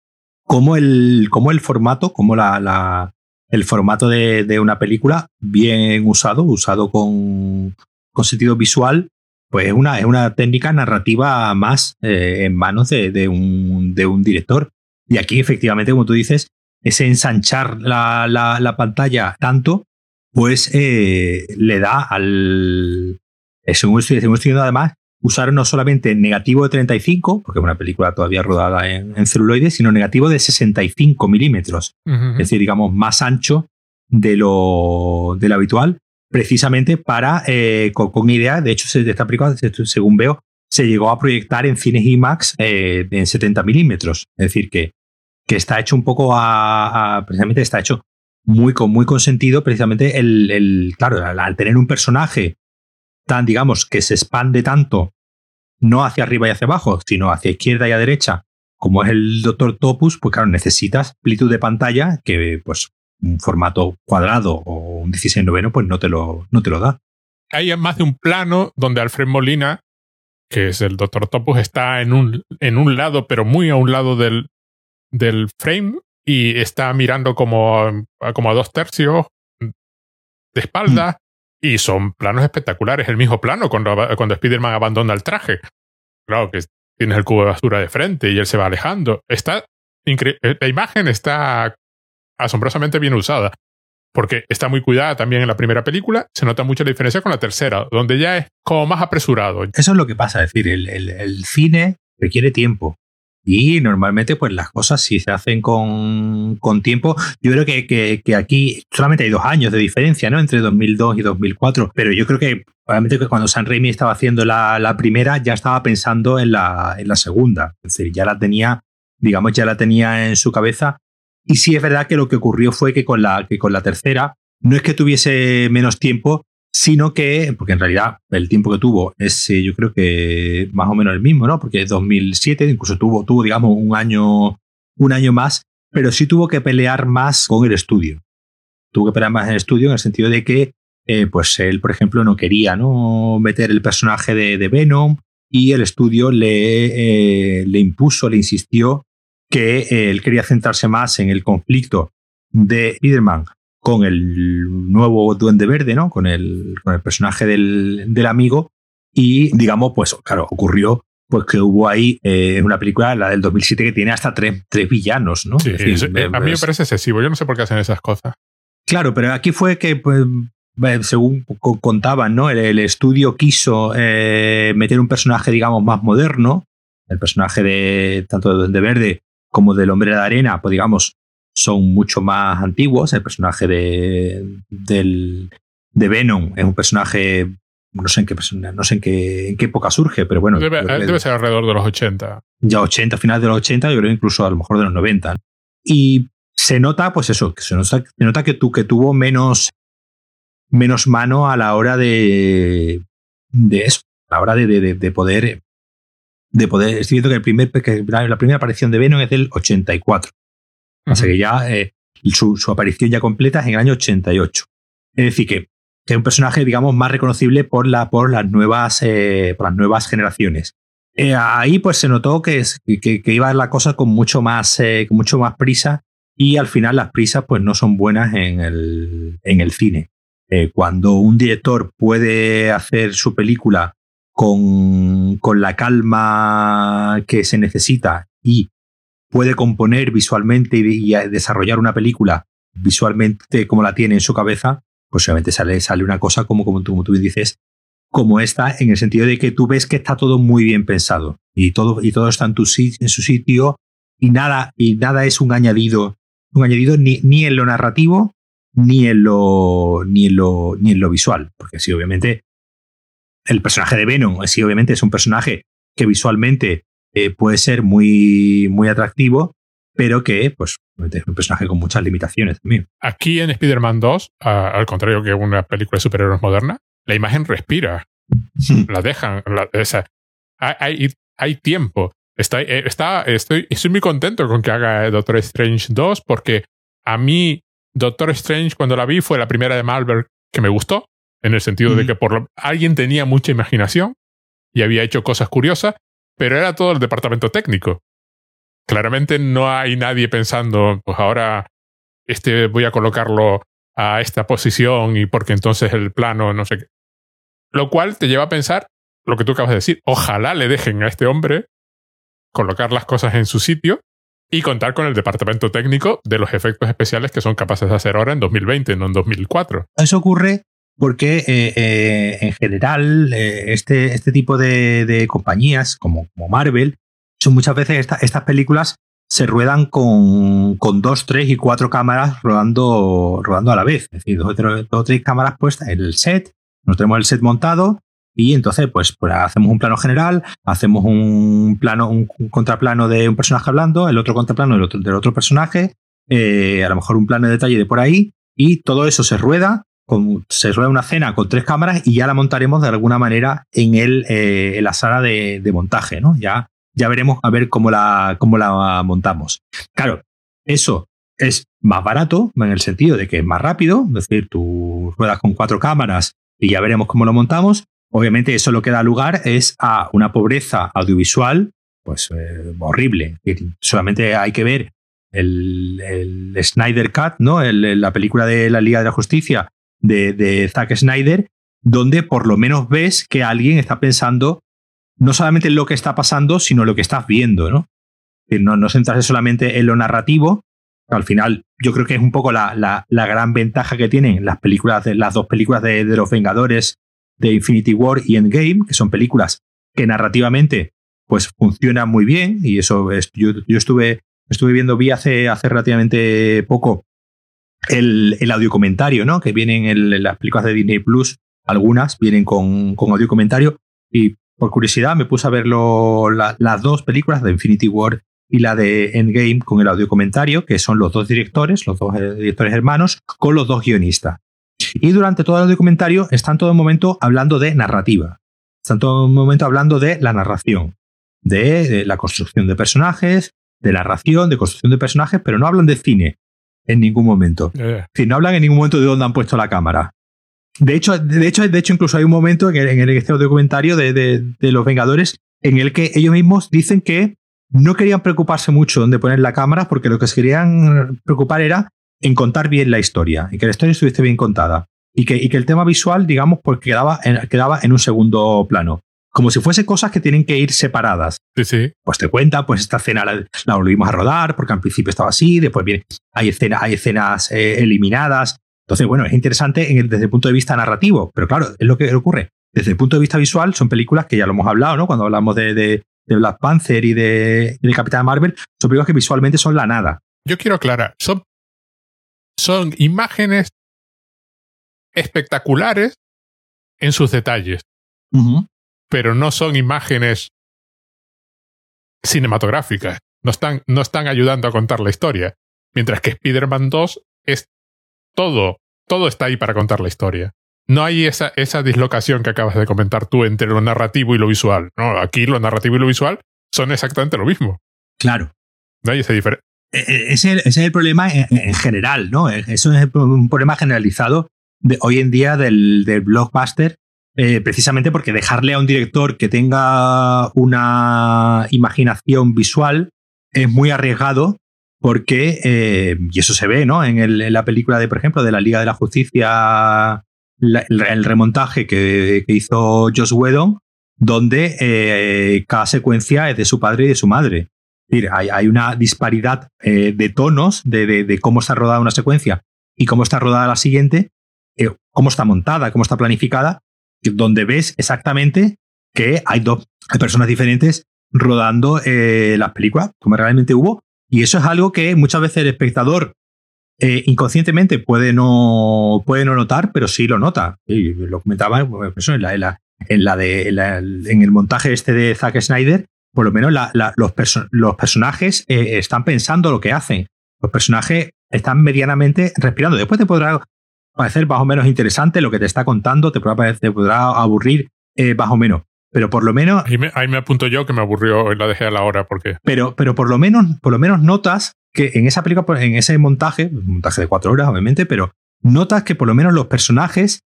Como el, como el formato, como la el formato de, de, una película bien usado, usado con, con sentido visual, pues es una, es una técnica narrativa más eh, en manos de, de, un, de un director. Y aquí, efectivamente, como tú dices, ese ensanchar la, la, pantalla tanto, pues eh, le da al... Según estoy, diciendo además, usaron no solamente negativo de 35, porque es una película todavía rodada en, celuloide, sino negativo de 65 milímetros. Es decir, digamos, más ancho de lo, de lo habitual, precisamente para, eh, con, idea, de hecho, de esta película, según veo, se llegó a proyectar en cines IMAX en 70 milímetros. Es decir, que que está hecho un poco a, precisamente está hecho muy con, muy consentido precisamente el, el claro, al, tener un personaje tan, digamos, que se expande tanto, no hacia arriba y hacia abajo, sino hacia izquierda y a derecha, como es el Doctor Topus, pues claro, necesitas amplitud de pantalla que, pues, un formato cuadrado o un 16 noveno, pues no te lo, no te lo da. Hay más de un plano donde Alfred Molina, que es el Doctor Topus, está en un, en un lado, pero muy a un lado del, del frame y está mirando como, como a dos tercios de espalda. Y son planos espectaculares. El mismo plano cuando, cuando Spider-Man abandona el traje. Claro que tienes el cubo de basura de frente y él se va alejando. Está eh, la imagen está asombrosamente bien usada. Porque está muy cuidada también en la primera película. Se nota mucho la diferencia con la tercera, donde ya es como más apresurado. Eso es lo que pasa. Es decir, el, el cine requiere tiempo. Y normalmente, pues las cosas si se hacen con, con tiempo. Yo creo que, que, aquí solamente hay dos años de diferencia, ¿no? Entre 2002 y 2004. Pero yo creo que, obviamente, que cuando San Raimi estaba haciendo la, la primera, ya estaba pensando en la, en la segunda. Es decir, ya la tenía, digamos, ya la tenía en su cabeza. Y sí es verdad que lo que ocurrió fue que con la, que con la tercera, no es que tuviese menos tiempo, sino que, porque en realidad el tiempo que tuvo es, eh, yo creo que más o menos el mismo, ¿no? Porque es 2007, incluso tuvo, tuvo, digamos, un año, un año más, pero sí tuvo que pelear más con el estudio. Tuvo que pelear más en el estudio en el sentido de que eh, pues él, por ejemplo, no quería ¿no? meter el personaje de, Venom y el estudio le, eh, le impuso, le insistió que él quería centrarse más en el conflicto de Spiderman con el nuevo Duende Verde, ¿no? Con el, con el personaje del, del, amigo. Y, digamos, pues, claro, ocurrió pues que hubo ahí eh, una película, la del 2007, que tiene hasta tres, tres villanos, ¿no? Sí, a mí me parece excesivo. Yo no sé por qué hacen esas cosas. Claro, pero aquí fue que, pues, según contaban, ¿no? El, estudio quiso eh, meter un personaje, digamos, más moderno. El personaje de tanto de Duende Verde como del Hombre de Arena, pues digamos, son mucho más antiguos. El personaje de, del, de Venom es un personaje, no sé en qué no sé en qué, en qué época surge, pero bueno. Debe, debe, ser alrededor de los 80. Ya 80, final de los 80, yo creo incluso a lo mejor de los 90. Y se nota, pues eso, que se nota, se nota que, tu, que tuvo menos, menos mano a la hora de, de eso, a la hora de, de, de poder de poder. Estoy viendo que, el primer, que la primera aparición de Venom es del 84. O sea que ya eh, su, aparición ya completa es en el año 88. Es decir, que, es un personaje, digamos, más reconocible por, la, por, las, nuevas, eh, por las nuevas generaciones. Eh, ahí pues se notó que, que, que, iba la cosa con mucho más, con mucho más prisa y al final las prisas pues no son buenas en el, en el cine. cuando un director puede hacer su película con, con la calma que se necesita y puede componer visualmente y, desarrollar una película visualmente como la tiene en su cabeza, pues obviamente sale, sale una cosa como, como, tú, como tú dices, como esta, en el sentido de que tú ves que está todo muy bien pensado y todo, y todo está en, en su sitio y nada, y nada es un añadido, un añadido ni, ni en lo narrativo ni en lo, ni en lo, ni en lo visual, porque sí, obviamente el personaje de Venom, sí, obviamente es un personaje que visualmente eh, puede ser muy, muy atractivo, pero que pues, es un personaje con muchas limitaciones también. Aquí en Spider-Man 2, al contrario que una película de superhéroes moderna, la imagen respira. la dejan. hay, hay, tiempo. Está, eh, está, estoy, estoy muy contento con que haga Doctor Strange 2 porque a mí Doctor Strange cuando la vi fue la primera de Marvel que me gustó en el sentido de que por alguien tenía mucha imaginación y había hecho cosas curiosas, pero era todo el departamento técnico. Claramente no hay nadie pensando, pues ahora este voy a colocarlo a esta posición y porque entonces el plano no sé qué. Lo cual te lleva a pensar lo que tú acabas de decir. Ojalá le dejen a este hombre colocar las cosas en su sitio y contar con el departamento técnico de los efectos especiales que son capaces de hacer ahora en 2020, no en 2004. Eso ocurre porque eh, eh, en general eh, este, este tipo de, compañías como, Marvel, son muchas veces estas películas se ruedan con, con, dos, tres y cuatro cámaras rodando, rodando a la vez. Es decir, dos, o tres cámaras puestas en el set, nos tenemos el set montado y entonces pues, pues hacemos un plano general, hacemos un plano, un, contraplano de un personaje hablando, el otro contraplano del otro, del otro personaje, a lo mejor un plano de detalle de por ahí y todo eso se rueda se rueda una cena con tres cámaras y ya la montaremos de alguna manera en, el, eh, en la sala de, montaje, ¿no? Ya, ya veremos a ver cómo la, cómo la montamos. Claro, eso es más barato en el sentido de que es más rápido, es decir, tú ruedas con cuatro cámaras y ya veremos cómo lo montamos. Obviamente eso lo que da lugar es a una pobreza audiovisual pues eh, horrible. Solamente hay que ver el Snyder Cut, ¿no? la película de la Liga de la Justicia, de, Zack Snyder, donde por lo menos ves que alguien está pensando no solamente en lo que está pasando, sino lo que estás viendo, ¿no? No, no centrarse solamente en lo narrativo. Al final, yo creo que es un poco la, la, gran ventaja que tienen las películas, las dos películas de, los Vengadores de Infinity War y Endgame, que son películas que narrativamente pues funcionan muy bien. Y eso es, yo, yo estuve, estuve viendo, vi hace, hace relativamente poco el, el audio comentario, ¿no? Que vienen en, las películas de Disney Plus, algunas vienen con, con audio comentario. Y por curiosidad me puse a ver las dos películas de Infinity War y la de Endgame con el audio comentario, que son los dos directores, los dos eh, directores hermanos, con los dos guionistas. Y durante todo el audio comentario están todo el momento hablando de narrativa. Están todo el momento hablando de la narración, de la construcción de personajes, de narración, de construcción de personajes, pero no hablan de cine, en ningún momento. Si no hablan en ningún momento de dónde han puesto la cámara. De hecho, de hecho, de hecho, incluso hay un momento en el, en el este documentario de, de, los Vengadores en el que ellos mismos dicen que no querían preocuparse mucho de poner la cámara porque lo que se querían preocupar era en contar bien la historia y que la historia estuviese bien contada y que, y que el tema visual, digamos, pues quedaba en, quedaba en un segundo plano. Como si fuese cosas que tienen que ir separadas. Sí, sí. Pues te cuenta, pues esta escena la, volvimos a rodar porque al principio estaba así, después viene, hay, escena, hay escenas eh, eliminadas. Entonces, bueno, es interesante desde el punto de vista narrativo, pero claro, es lo que ocurre. Desde el punto de vista visual, son películas que ya lo hemos hablado, ¿no? Cuando hablamos de, de, Black Panther y de, de Capitán Marvel, son películas que visualmente son la nada. Yo quiero aclarar, son son imágenes espectaculares en sus detalles, pero no son imágenes cinematográficas. No están, no están ayudando a contar la historia. Mientras que Spider-Man 2 es todo, todo está ahí para contar la historia. No hay esa, esa dislocación que acabas de comentar tú entre lo narrativo y lo visual. No, aquí lo narrativo y lo visual son exactamente lo mismo. Claro. No hay esa diferencia. E, e, ese, es el problema en, general, ¿no? E, eso es un problema generalizado de hoy en día del, blockbuster, eh, precisamente porque dejarle a un director que tenga una imaginación visual es muy arriesgado porque, eh, y eso se ve, ¿no? En, la película de, por ejemplo, de la Liga de la Justicia, el, remontaje que, hizo Joss Whedon, donde eh, cada secuencia es de su padre y de su madre hay, una disparidad de tonos de, cómo está rodada una secuencia y cómo está rodada la siguiente, cómo está montada, cómo está planificada, donde ves exactamente que hay dos personas diferentes rodando eh, las películas, como realmente hubo. Y eso es algo que muchas veces el espectador inconscientemente puede no, puede no notar, pero sí lo nota. Y lo comentaba en, la, en, la, en, la de, en el montaje este de Zack Snyder, por lo menos los, los, personajes eh, están pensando lo que hacen. Los personajes están medianamente respirando. Después te podrá parecer más o menos interesante lo que te está contando, te podrá, te podrá aburrir eh, más o menos. Pero por lo menos. Ahí me, apunto yo que me aburrió y la dejé a la hora porque. Pero, pero por lo menos, por lo menos notas que en esa película, en ese montaje, montaje de cuatro horas, obviamente, pero notas que por lo menos los personajes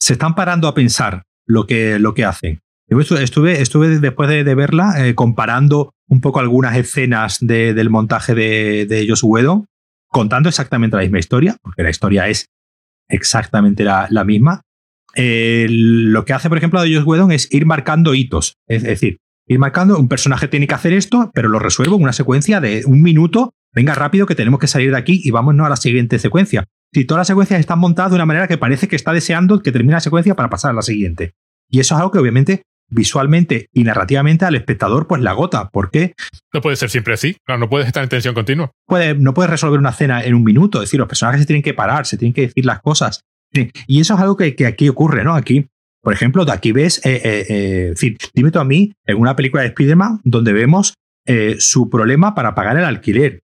se están parando a pensar lo que, lo que hacen. Estuve, estuve después de, verla eh, comparando un poco algunas escenas del montaje de, de Joss Whedon, contando exactamente la misma historia, porque la historia es exactamente la, misma. Eh, lo que hace, por ejemplo, de Joss Whedon es ir marcando hitos. Es decir, ir marcando, un personaje tiene que hacer esto, pero lo resuelvo en una secuencia de un minuto. Venga rápido que tenemos que salir de aquí y vámonos a la siguiente secuencia. Si todas las secuencias están montadas de una manera que parece que está deseando que termine la secuencia para pasar a la siguiente. Y eso es algo que obviamente visualmente y narrativamente al espectador pues la agota. ¿Por qué? No puede ser siempre así. No, no puedes estar en tensión continua. Puede, no puedes resolver una escena en un minuto. Es decir, los personajes se tienen que parar, se tienen que decir las cosas. Y eso es algo que, aquí ocurre, ¿no? Aquí, por ejemplo, de aquí ves, eh, eh, eh dime tú a mí, en una película de Spider-Man donde vemos su problema para pagar el alquiler.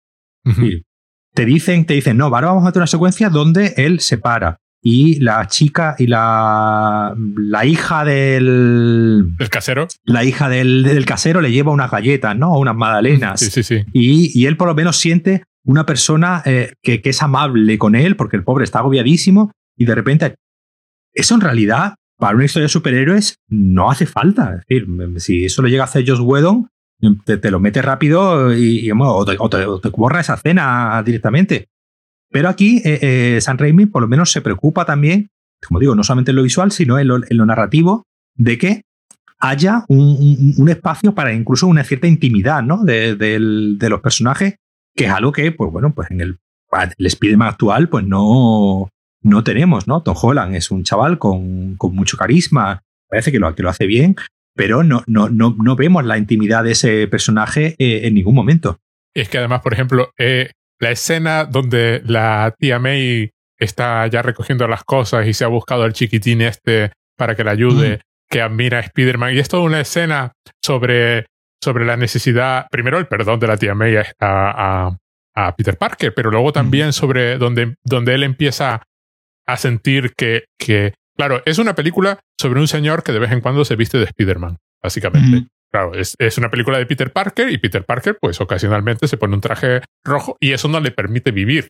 te dicen, te dicen, no, ahora vamos a hacer una secuencia donde él se para y la chica y la, la hija del... ¿El casero? La hija del, del, casero le lleva unas galletas, ¿no? Unas magdalenas. Sí, sí, sí. Y, y él por lo menos siente una persona eh, que, que, es amable con él, porque el pobre está agobiadísimo, y de repente... Eso en realidad, para una historia de superhéroes, no hace falta. Es decir, si eso lo llega a hacer Josh Whedon, te, lo mete rápido y, o, te, o, te, borra esa escena directamente. Pero aquí eh, eh, San Raimi por lo menos se preocupa también, como digo, no solamente en lo visual, sino en lo, narrativo, de que haya un, espacio para incluso una cierta intimidad ¿no? de, los personajes, que es algo que, pues bueno, pues en el, el actual, pues no, no tenemos, ¿no? Tom Holland es un chaval con, mucho carisma, parece que lo, que lo hace bien, pero no, no, no, no vemos la intimidad de ese personaje eh, en ningún momento. Es que además, por ejemplo, la escena donde la tía May está ya recogiendo las cosas y se ha buscado al chiquitín este para que le ayude, que admira a Spider-Man. Y es toda una escena sobre, sobre la necesidad, primero el perdón de la tía May a, a, Peter Parker, pero luego también sobre donde, donde él empieza a sentir que, que, claro, es una película sobre un señor que de vez en cuando se viste de Spider-Man, básicamente. Claro, es, es, una película de Peter Parker y Peter Parker, pues ocasionalmente se pone un traje rojo y eso no le permite vivir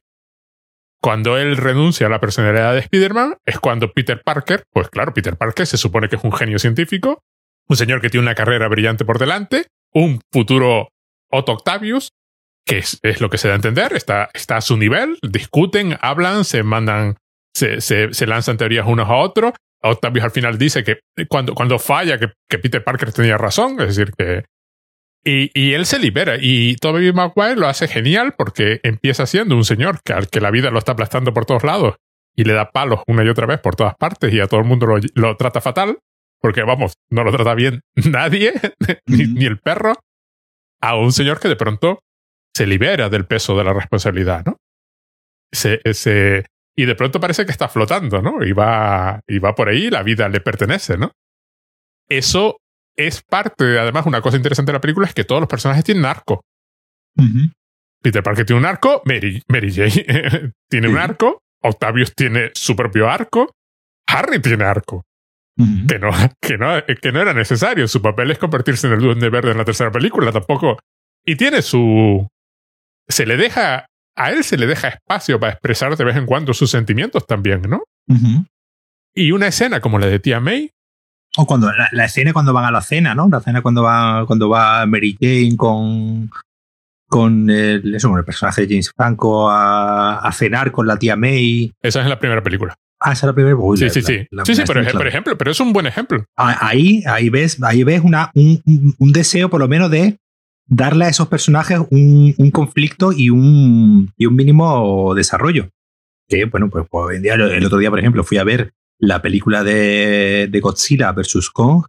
cuando él renuncia a la personalidad de Spider-Man, es cuando Peter Parker, pues claro, Peter Parker se supone que es un genio científico, un señor que tiene una carrera brillante por delante, un futuro Otto Octavius, que es, lo que se da a entender, está, está a su nivel, discuten, hablan, se mandan, se, se, lanzan teorías unos a otros. Octavius al final dice que cuando, cuando falla, que, que Peter Parker tenía razón, es decir, que, y, y, él se libera. Y Tobey Maguire lo hace genial porque empieza siendo un señor que, al que la vida lo está aplastando por todos lados y le da palos una y otra vez por todas partes y a todo el mundo lo, lo trata fatal. Porque, vamos, no lo trata bien nadie, ni, ni, el perro. A un señor que de pronto se libera del peso de la responsabilidad, ¿no? Se, se, y de pronto parece que está flotando, ¿no? Y va, y va por ahí, la vida le pertenece, ¿no? Eso es parte, además, una cosa interesante de la película es que todos los personajes tienen arco. Peter Parker tiene un arco, Mary, Mary Jane tiene un arco, Octavius tiene su propio arco, Harry tiene arco. que, no, que, no, que no era necesario. Su papel es convertirse en el Duende Verde en la tercera película, tampoco. Y tiene su. Se le deja. A él se le deja espacio para expresar de vez en cuando sus sentimientos también, ¿no? Y una escena como la de Tía May o cuando la, escena cuando van a la cena, ¿no? La cena cuando va, cuando va Mary Jane con, con el, eso, el personaje de James Franco a, a, cenar con la tía May. Esa es la primera película. Ah, esa es la primera. Uy, sí, sí, sí. sí, sí, por, ejemplo, pero es un buen ejemplo. Ahí, ahí ves, ahí ves una, un, un deseo, por lo menos, de darle a esos personajes un, un, conflicto y un, y un mínimo desarrollo. Que, bueno, pues, pues en día, el otro día, por ejemplo, fui a ver la película de, de Godzilla versus Kong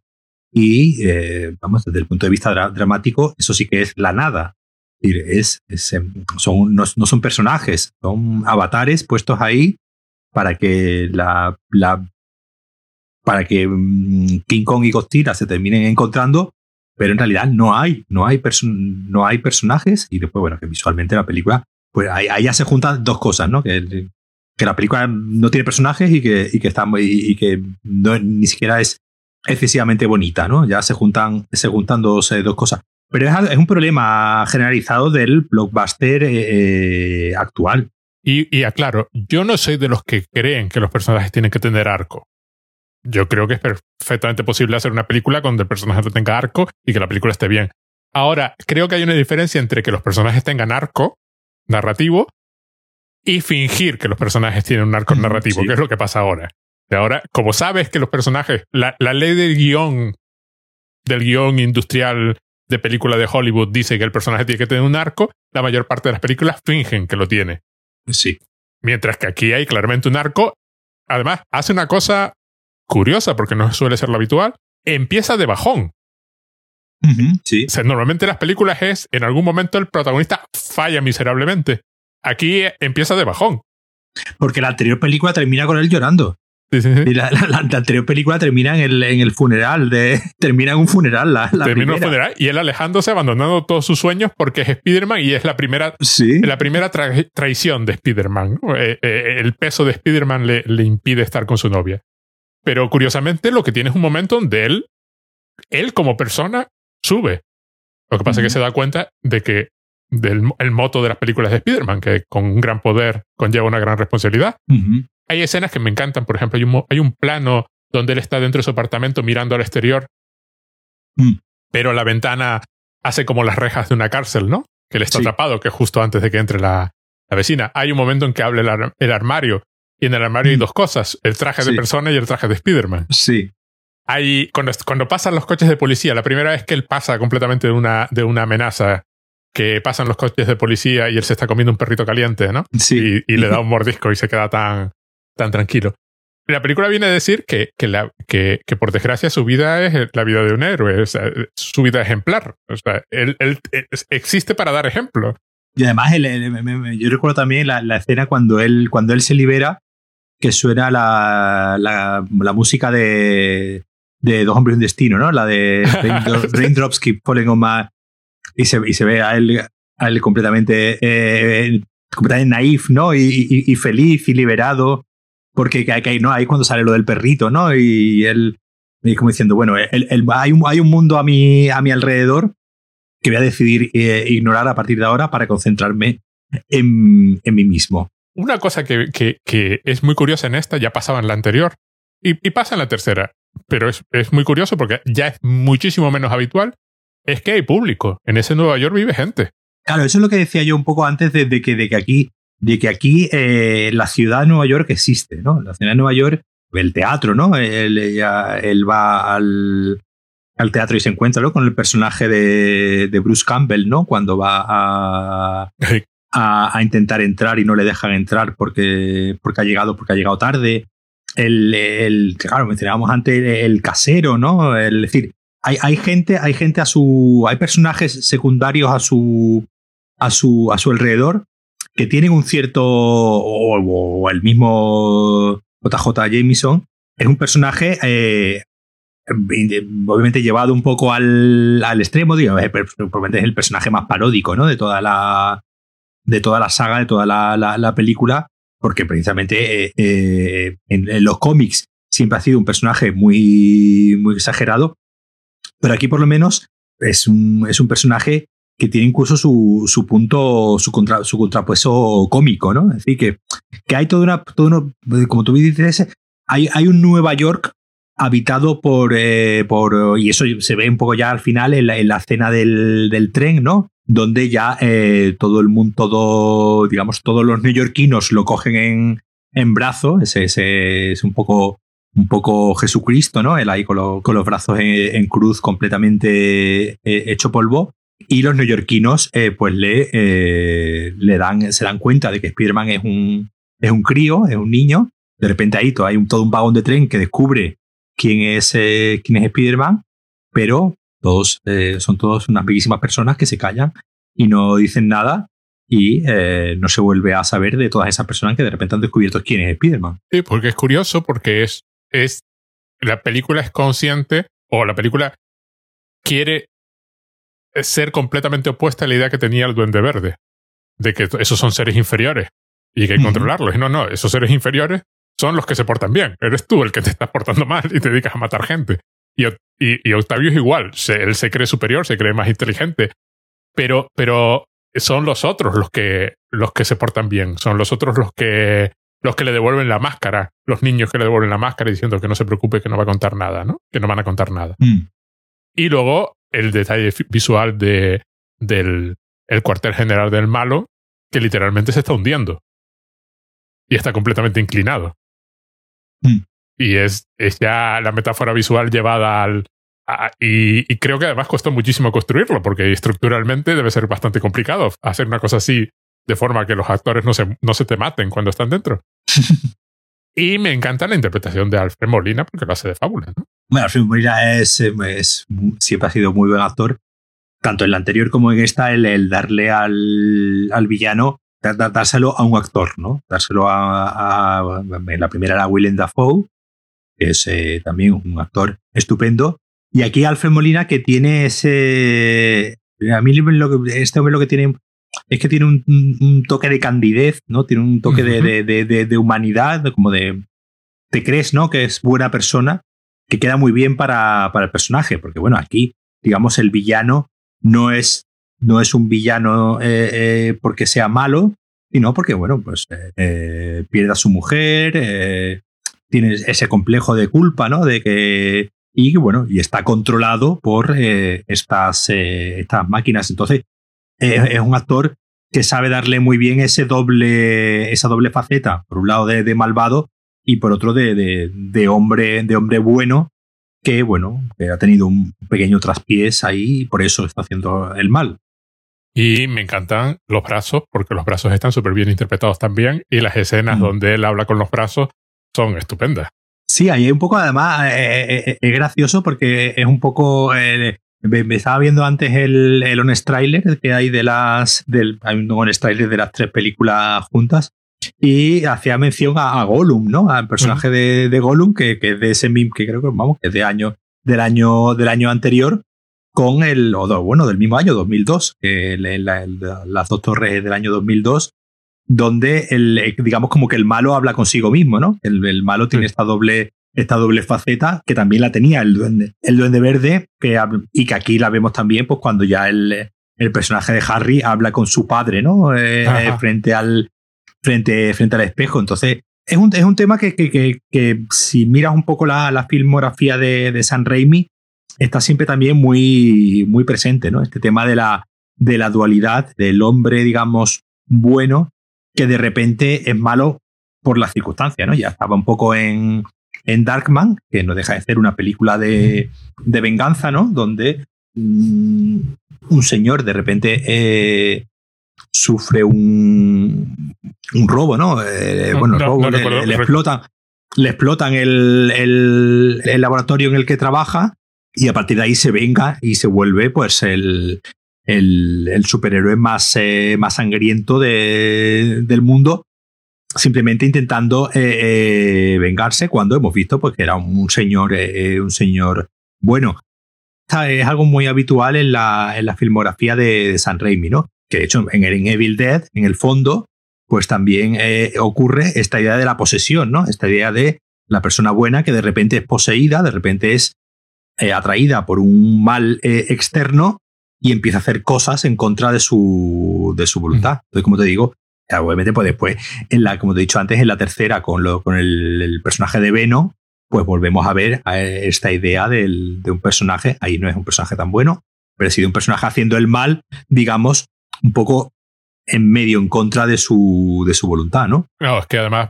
y, eh, vamos, desde el punto de vista dramático, eso sí que es la nada. Es, em, son, no, son personajes, son avatares puestos ahí para que la, la para que mm, King Kong y Godzilla se terminen encontrando, pero en realidad no hay, no hay, no hay personajes y después, bueno, que visualmente la película, pues ahí, ahí ya se juntan dos cosas, ¿no? Que que la película no tiene personajes y que, y que, está, y, que ni siquiera es excesivamente bonita, ¿no? Ya se juntan, se juntan dos, eh, dos cosas. Pero es, es, un problema generalizado del blockbuster eh, eh, actual. Y, y aclaro, yo no soy de los que creen que los personajes tienen que tener arco. Yo creo que es perfectamente posible hacer una película donde el personaje tenga arco y que la película esté bien. Ahora, creo que hay una diferencia entre que los personajes tengan arco narrativo y fingir que los personajes tienen un arco narrativo, que es lo que pasa ahora. Y ahora, como sabes que los personajes, la, la ley del guion, del guion industrial de película de Hollywood dice que el personaje tiene que tener un arco, la mayor parte de las películas fingen que lo tiene. Sí. Mientras que aquí hay claramente un arco. Además, hace una cosa curiosa, porque no suele ser lo habitual. Empieza de bajón. sí. O sea, normalmente en las películas es, en algún momento el protagonista falla miserablemente. Aquí empieza de bajón. Porque la anterior película termina con él llorando. Sí, sí, Y la, anterior película termina en el, en el funeral, de, termina en un funeral. La, termina en un funeral y él alejándose, abandonando todos sus sueños porque es Spider-Man y es la primera, ¿Sí? la primera traición de Spider-Man. Eh, eh, el peso de Spider-Man le, le, impide estar con su novia. Pero curiosamente lo que tiene es un momento donde él, él como persona, sube. Lo que pasa es que se da cuenta de que del el moto de las películas de Spider-Man, que con un gran poder conlleva una gran responsabilidad. Hay escenas que me encantan, por ejemplo, hay un, hay un, plano donde él está dentro de su apartamento mirando al exterior, mm. pero la ventana hace como las rejas de una cárcel, ¿no? Que él está atrapado, que es justo antes de que entre la, la vecina. Hay un momento en que abre el, el armario y en el armario hay mm. dos cosas, el traje de persona y el traje de Spider-Man. Sí. Hay, cuando, cuando pasan los coches de policía, la primera vez que él pasa completamente de una, de una amenaza que pasan los coches de policía y él se está comiendo un perrito caliente, ¿no? Sí. Y, le da un mordisco y se queda tan, tan tranquilo. La película viene a decir que, que, la, que, que, por desgracia su vida es la vida de un héroe, es su vida ejemplar. O sea, él, él, existe para dar ejemplo. Y además, yo recuerdo también la, la, escena cuando él, cuando él se libera, que suena la, la, la música de, de Dos Hombres y un Destino, ¿no? La de Raindrops Keep Falling on My, y se, y se ve a él, a él completamente, eh, completamente naif, ¿no? Y, y, feliz y liberado, porque que, ¿no? ahí cuando sale lo del perrito, ¿no? Y él, y como diciendo, bueno, el, el, hay, un, hay un mundo a mi, a mi alrededor que voy a decidir eh, ignorar a partir de ahora para concentrarme en, en mí mismo. Una cosa que, que, es muy curiosa en esta, ya pasaba en la anterior, y, pasa en la tercera, pero es, es, muy curioso porque ya es muchísimo menos habitual, es que hay público. En ese Nueva York vive gente. Claro, eso es lo que decía yo un poco antes de, que, de que aquí, de que aquí eh, la ciudad de Nueva York existe, ¿no? La ciudad de Nueva York, el teatro, ¿no? Él, él va al, al, teatro y se encuentra ¿no? con el personaje de, de Bruce Campbell, ¿no? Cuando va a, a, intentar entrar y no le dejan entrar porque, porque ha llegado, porque ha llegado tarde. El, el claro, mencionábamos antes el, casero, ¿no? Es decir, hay, hay, gente, hay gente a su. hay personajes secundarios a su. a su. a su alrededor que tienen un cierto. o, el mismo JJ Jameson. Es un personaje eh, obviamente llevado un poco al, al extremo, digamos, probablemente es el personaje más paródico, ¿no? De toda la, de toda la saga, de toda la, película, porque precisamente eh, eh, en, los cómics siempre ha sido un personaje muy, muy exagerado, pero aquí por lo menos es un, es un personaje que tiene incluso su, su punto, su, contra, su contrapuesto cómico, ¿no? Es decir, que, que hay todo una, todo uno, como tú dices, hay, hay un Nueva York habitado por, eh, por, y eso se ve un poco ya al final en la, en la escena del, del, tren, ¿no? Donde ya eh, todo el mundo, todo, digamos, todos los neoyorquinos lo cogen en, en brazo, ese, es un poco, un poco Jesucristo, ¿no? Él ahí con, los brazos en, cruz completamente eh, hecho polvo. Y los neoyorquinos, eh, pues le, le dan, se dan cuenta de que Spider-Man es un, es un crío, es un niño. De repente ahí todo, hay un, todo un vagón de tren que descubre quién es, quién es Spider-Man, pero todos, eh, son todos unas bellísimas personas que se callan y no dicen nada y eh, no se vuelve a saber de todas esas personas que de repente han descubierto quién es Spider-Man. Sí, porque es curioso, porque es, es. La película es consciente, o la película quiere ser completamente opuesta a la idea que tenía el Duende Verde, de que esos son seres inferiores y que hay que controlarlos. no, no, esos seres inferiores son los que se portan bien. Eres tú el que te estás portando mal y te dedicas a matar gente. Y, y, Octavio es igual, él se cree superior, se cree más inteligente, pero, pero son los otros los que, los que se portan bien, son los otros los que, los que le devuelven la máscara, los niños que le devuelven la máscara diciendo que no se preocupe, que no va a contar nada, ¿no? Que no van a contar nada. Mm. Y luego el detalle visual de, del el cuartel general del malo, que literalmente se está hundiendo. Y está completamente inclinado. Mm y es, es ya la metáfora visual llevada al... y, creo que además costó muchísimo construirlo, porque estructuralmente debe ser bastante complicado hacer una cosa así de forma que los actores no se, no se te maten cuando están dentro. y me encanta la interpretación de Alfred Molina porque lo hace de fábula. ¿no? Bueno, Alfred Molina es, es, siempre ha sido muy buen actor. Tanto en la anterior como en esta, el, el darle al, al villano, dárselo a un actor, ¿no? Dárselo a, a, En la primera era Willem Dafoe, que es eh, también un actor estupendo. Y aquí Alfred Molina, que tiene ese. A mí lo que, este hombre lo que tiene es que tiene un, toque de candidez, ¿no? Tiene un toque de, de, de, humanidad, como de. Te crees, ¿no? Que es buena persona, que queda muy bien para, para el personaje, porque bueno, aquí, digamos, el villano no es, no es un villano eh, eh, porque sea malo, sino porque, bueno, pues pierde a su mujer, tiene ese complejo de culpa, ¿no? De que. Y bueno, y está controlado por eh, estas, eh, estas máquinas. Entonces, eh, es un actor que sabe darle muy bien ese doble, esa doble faceta, por un lado de, malvado y por otro de, de, hombre, de hombre bueno, que bueno, que ha tenido un pequeño traspiés ahí y por eso está haciendo el mal. Y me encantan los brazos, porque los brazos están súper bien interpretados también, y las escenas donde él habla con los brazos son estupendas. Sí, ahí un poco, además, eh, eh, eh, es gracioso porque es un poco. me, estaba viendo antes el, el honest trailer que hay de las. Hay un honest de las tres películas juntas. Y hacía mención a, Gollum, ¿no? Al personaje de, Gollum, que, que, es de ese meme que creo que, vamos, que es de año, del, año, del año anterior, con el. O bueno, del mismo año, 2002, que las dos torres del año 2002 donde el, eh, digamos como que el malo habla consigo mismo, ¿no? El, malo tiene esta doble esta doble faceta que también la tenía el duende, el duende verde que, y que aquí la vemos también pues cuando ya el, el personaje de Harry habla con su padre, ¿no? Eh, frente al frente, frente al espejo. Entonces, es un, es un tema que, que, que, si miras un poco la, la filmografía de, de, San Raimi, está siempre también muy, muy presente, ¿no? Este tema de la, de la dualidad del hombre, digamos, bueno, que de repente es malo por las circunstancias, ¿no? Ya estaba un poco en, en Darkman, que no deja de ser una película de, de venganza, ¿no? Donde mm, un señor de repente eh, sufre un, un robo, ¿no? Eh, bueno, robo, le, explotan, le explotan el, el, el, laboratorio en el que trabaja y a partir de ahí se venga y se vuelve pues el, el, superhéroe más, eh, más sangriento de, del mundo simplemente intentando eh, eh, vengarse cuando hemos visto pues, que era un señor, un señor bueno. Es algo muy habitual en la, en la filmografía de, de, San Raimi, ¿no? Que de hecho en, en Evil Dead, en el fondo, pues también ocurre esta idea de la posesión, ¿no? Esta idea de la persona buena que de repente es poseída, de repente es atraída por un mal externo y empieza a hacer cosas en contra de su, de su voluntad. Entonces, como te digo, obviamente, pues después, en la, como te he dicho antes, en la tercera, con, lo, con el, personaje de Venom, pues volvemos a ver esta idea del, de un personaje, ahí no es un personaje tan bueno, pero sí de un personaje haciendo el mal, digamos, un poco en medio, en contra de su, de su voluntad, ¿no? No, es que además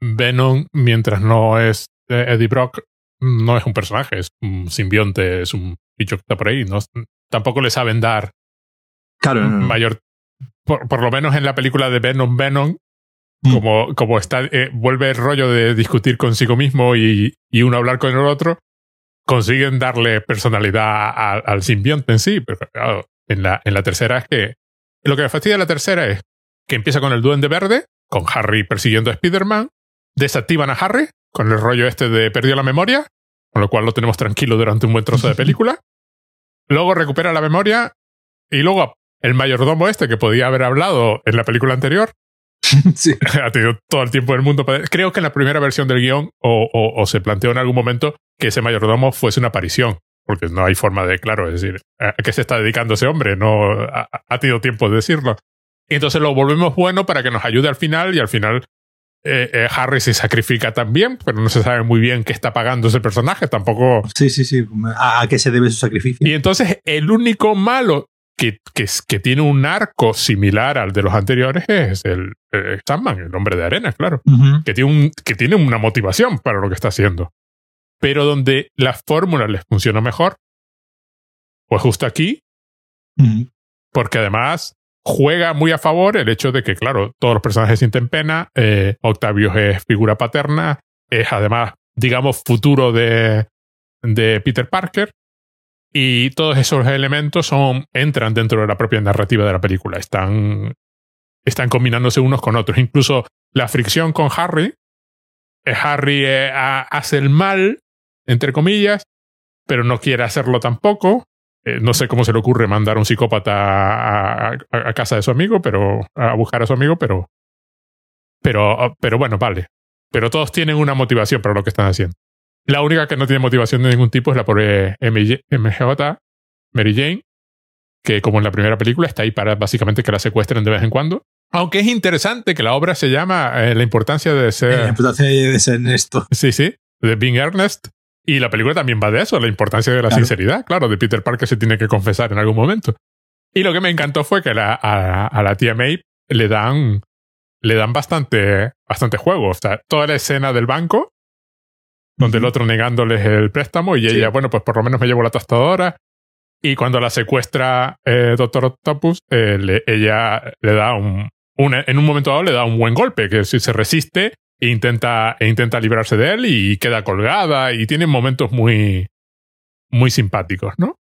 Venom, mientras no es Eddie Brock, no es un personaje, es un simbionte, es un bicho que está por ahí. No, tampoco le saben dar claro, mayor por, por, lo menos en la película de Venom Venom, mm. como, como está, eh, vuelve el rollo de discutir consigo mismo y, y, uno hablar con el otro, consiguen darle personalidad al, al simbionte en sí, pero claro, en la, en la tercera es que lo que me fastidia de la tercera es que empieza con el duende verde, con Harry persiguiendo a Spider-Man, desactivan a Harry con el rollo este de perdió la memoria, con lo cual lo tenemos tranquilo durante un buen trozo de película. Luego recupera la memoria y luego el mayordomo este que podía haber hablado en la película anterior. Sí. ha tenido todo el tiempo del mundo. Creo que en la primera versión del guion o, o, o, se planteó en algún momento que ese mayordomo fuese una aparición, porque no hay forma de, claro, es decir, ¿a qué se está dedicando ese hombre? No ha, ha tenido tiempo de decirlo. Y entonces lo volvemos bueno para que nos ayude al final y al final eh, eh, Harry se sacrifica también, pero no se sabe muy bien qué está pagando ese personaje, tampoco. Sí, sí, sí. ¿A, qué se debe su sacrificio? Y entonces el único malo que, que, que, tiene un arco similar al de los anteriores es el, el Sandman, el hombre de arena, claro. Uh -huh. que, tiene un, que tiene una motivación para lo que está haciendo. Pero donde la fórmula les funciona mejor, pues justo aquí, uh -huh. porque además juega muy a favor el hecho de que, claro, todos los personajes sienten pena, eh, Octavio es figura paterna, es además, digamos, futuro de, de Peter Parker, y todos esos elementos son, entran dentro de la propia narrativa de la película. Están, están combinándose unos con otros. Incluso la fricción con Harry. Eh, Harry eh, hace el mal, entre comillas, pero no quiere hacerlo tampoco. Eh, no sé cómo se le ocurre mandar a un psicópata a, a, a, casa de su amigo, pero a buscar a su amigo, pero, pero, pero bueno, vale. Pero todos tienen una motivación para lo que están haciendo. La única que no tiene motivación de ningún tipo es la pobre MJ, Mary Jane, que como en la primera película está ahí para básicamente que la secuestren de vez en cuando. Aunque es interesante que la obra se llama eh, La importancia de ser... La importancia de ser esto. Sí, sí, de being earnest. Y la película también va de eso, la importancia de la claro. sinceridad. Claro, de Peter Parker se tiene que confesar en algún momento. Y lo que me encantó fue que la, a, a, la tía May le dan, le dan bastante, bastante juego. O sea, toda la escena del banco donde el otro negándoles el préstamo y ella, bueno, pues por lo menos me llevo la tostadora. Y cuando la secuestra eh, Doctor Octopus, eh, le, ella le da un, un, en un momento dado le da un buen golpe, que si se resiste e intenta, e intenta librarse de él y queda colgada y tiene momentos muy, muy simpáticos, ¿no?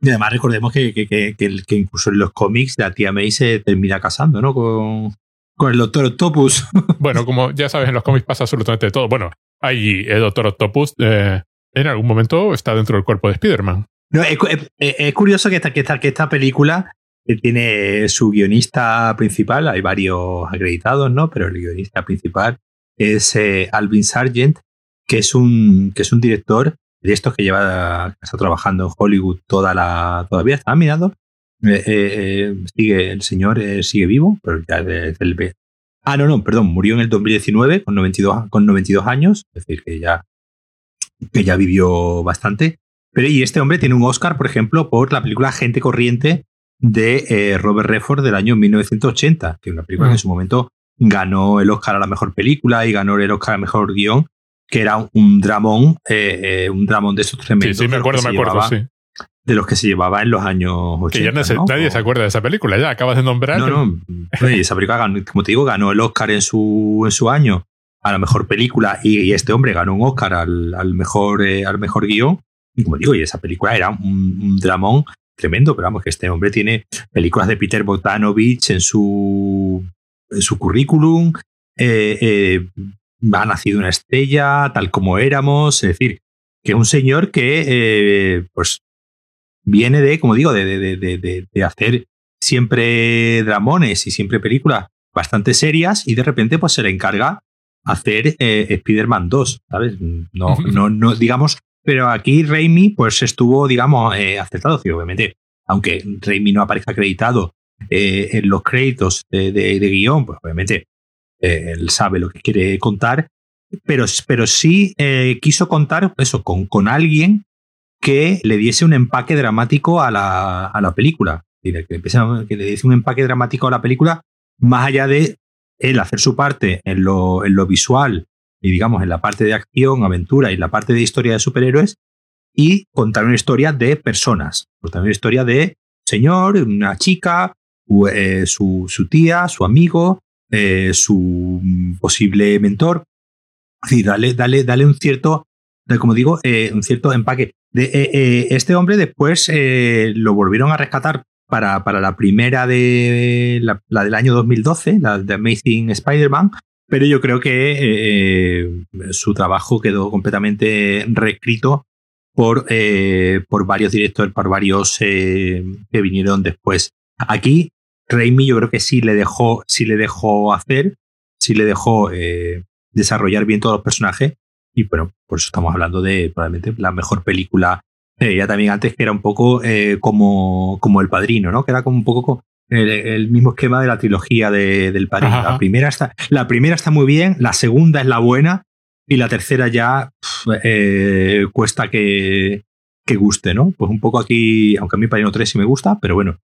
Y además recordemos que, que, que, que, incluso en los cómics la tía May se termina casando, ¿no? Con, con el Doctor Octopus. bueno, como ya sabes, en los cómics pasa absolutamente todo. Bueno, ahí el Doctor Octopus eh, en algún momento está dentro del cuerpo de Spider-Man. No, es, es, es, curioso que esta, que, esta, que esta película tiene su guionista principal, hay varios acreditados, ¿no? Pero el guionista principal es eh, Alvin Sargent, que es un, que es un director de estos que lleva está trabajando en Hollywood toda la todavía está mirando eh, eh, sigue el señor sigue vivo pero ya desde el Ah, no, no, perdón, murió en el 2019 con 92, con 92 años, es decir, que ya, que ya vivió bastante. Pero y este hombre tiene un Oscar, por ejemplo, por la película Gente Corriente de eh, Robert Redford del año 1980, que es una película que en mm. su momento ganó el Oscar a la mejor película y ganó el Oscar a mejor guion, que era un, dramón, eh, eh, un dramón de esos tremendos. Sí, sí, me acuerdo, me acuerdo, sí de los que se llevaba en los años 80. Que ya nadie se acuerda de esa película, ya acabas de nombrar. No, no, esa película, como te digo, ganó el Oscar en su, en su año a la mejor película y, este hombre ganó un Oscar al, al mejor, eh, al mejor guion. Y como digo, y esa película era un, dramón tremendo, pero vamos, que este hombre tiene películas de Peter Botanovich en su, su currículum, eh, eh, ha nacido una estrella, tal como éramos, es decir, que es un señor que, pues, viene de, como digo, de, de, de, de, hacer siempre dramones y siempre películas bastante serias y de repente pues se le encarga hacer eh, Spider-Man 2, ¿sabes? No, no, no, digamos, pero aquí Raimi pues estuvo, digamos, eh, aceptado, sí, obviamente, aunque Raimi no aparezca acreditado eh, en los créditos de, guion, pues obviamente eh, él sabe lo que quiere contar, pero, pero sí quiso contar eso con, con alguien que le diese un empaque dramático a la, a la película. Que, que le diese un empaque dramático a la película, más allá de él hacer su parte en lo, en lo visual y digamos en la parte de acción, aventura y la parte de historia de superhéroes, y contar una historia de personas, contar una historia de señor, una chica, eh, su, su, tía, su amigo, eh, su posible mentor. Es dale, dale, dale un cierto, como digo, eh, un cierto empaque. De, eh, este hombre después lo volvieron a rescatar para, para la primera de la, del año 2012, la de Amazing Spider-Man, pero yo creo que su trabajo quedó completamente reescrito por, por varios directores, por varios que vinieron después. Aquí, Raimi yo creo que sí le dejó, sí le dejó hacer, sí le dejó desarrollar bien todos los personajes, y bueno, por eso estamos hablando de probablemente la mejor película. Eh, ya también antes que era un poco eh, como, como El Padrino, ¿no? Que era como un poco el, mismo esquema de la trilogía de, del Padrino. La primera, está, la primera está muy bien, la segunda es la buena y la tercera ya eh, cuesta que, que guste, ¿no? Pues un poco aquí, aunque a mí Padrino 3 sí me gusta, pero bueno,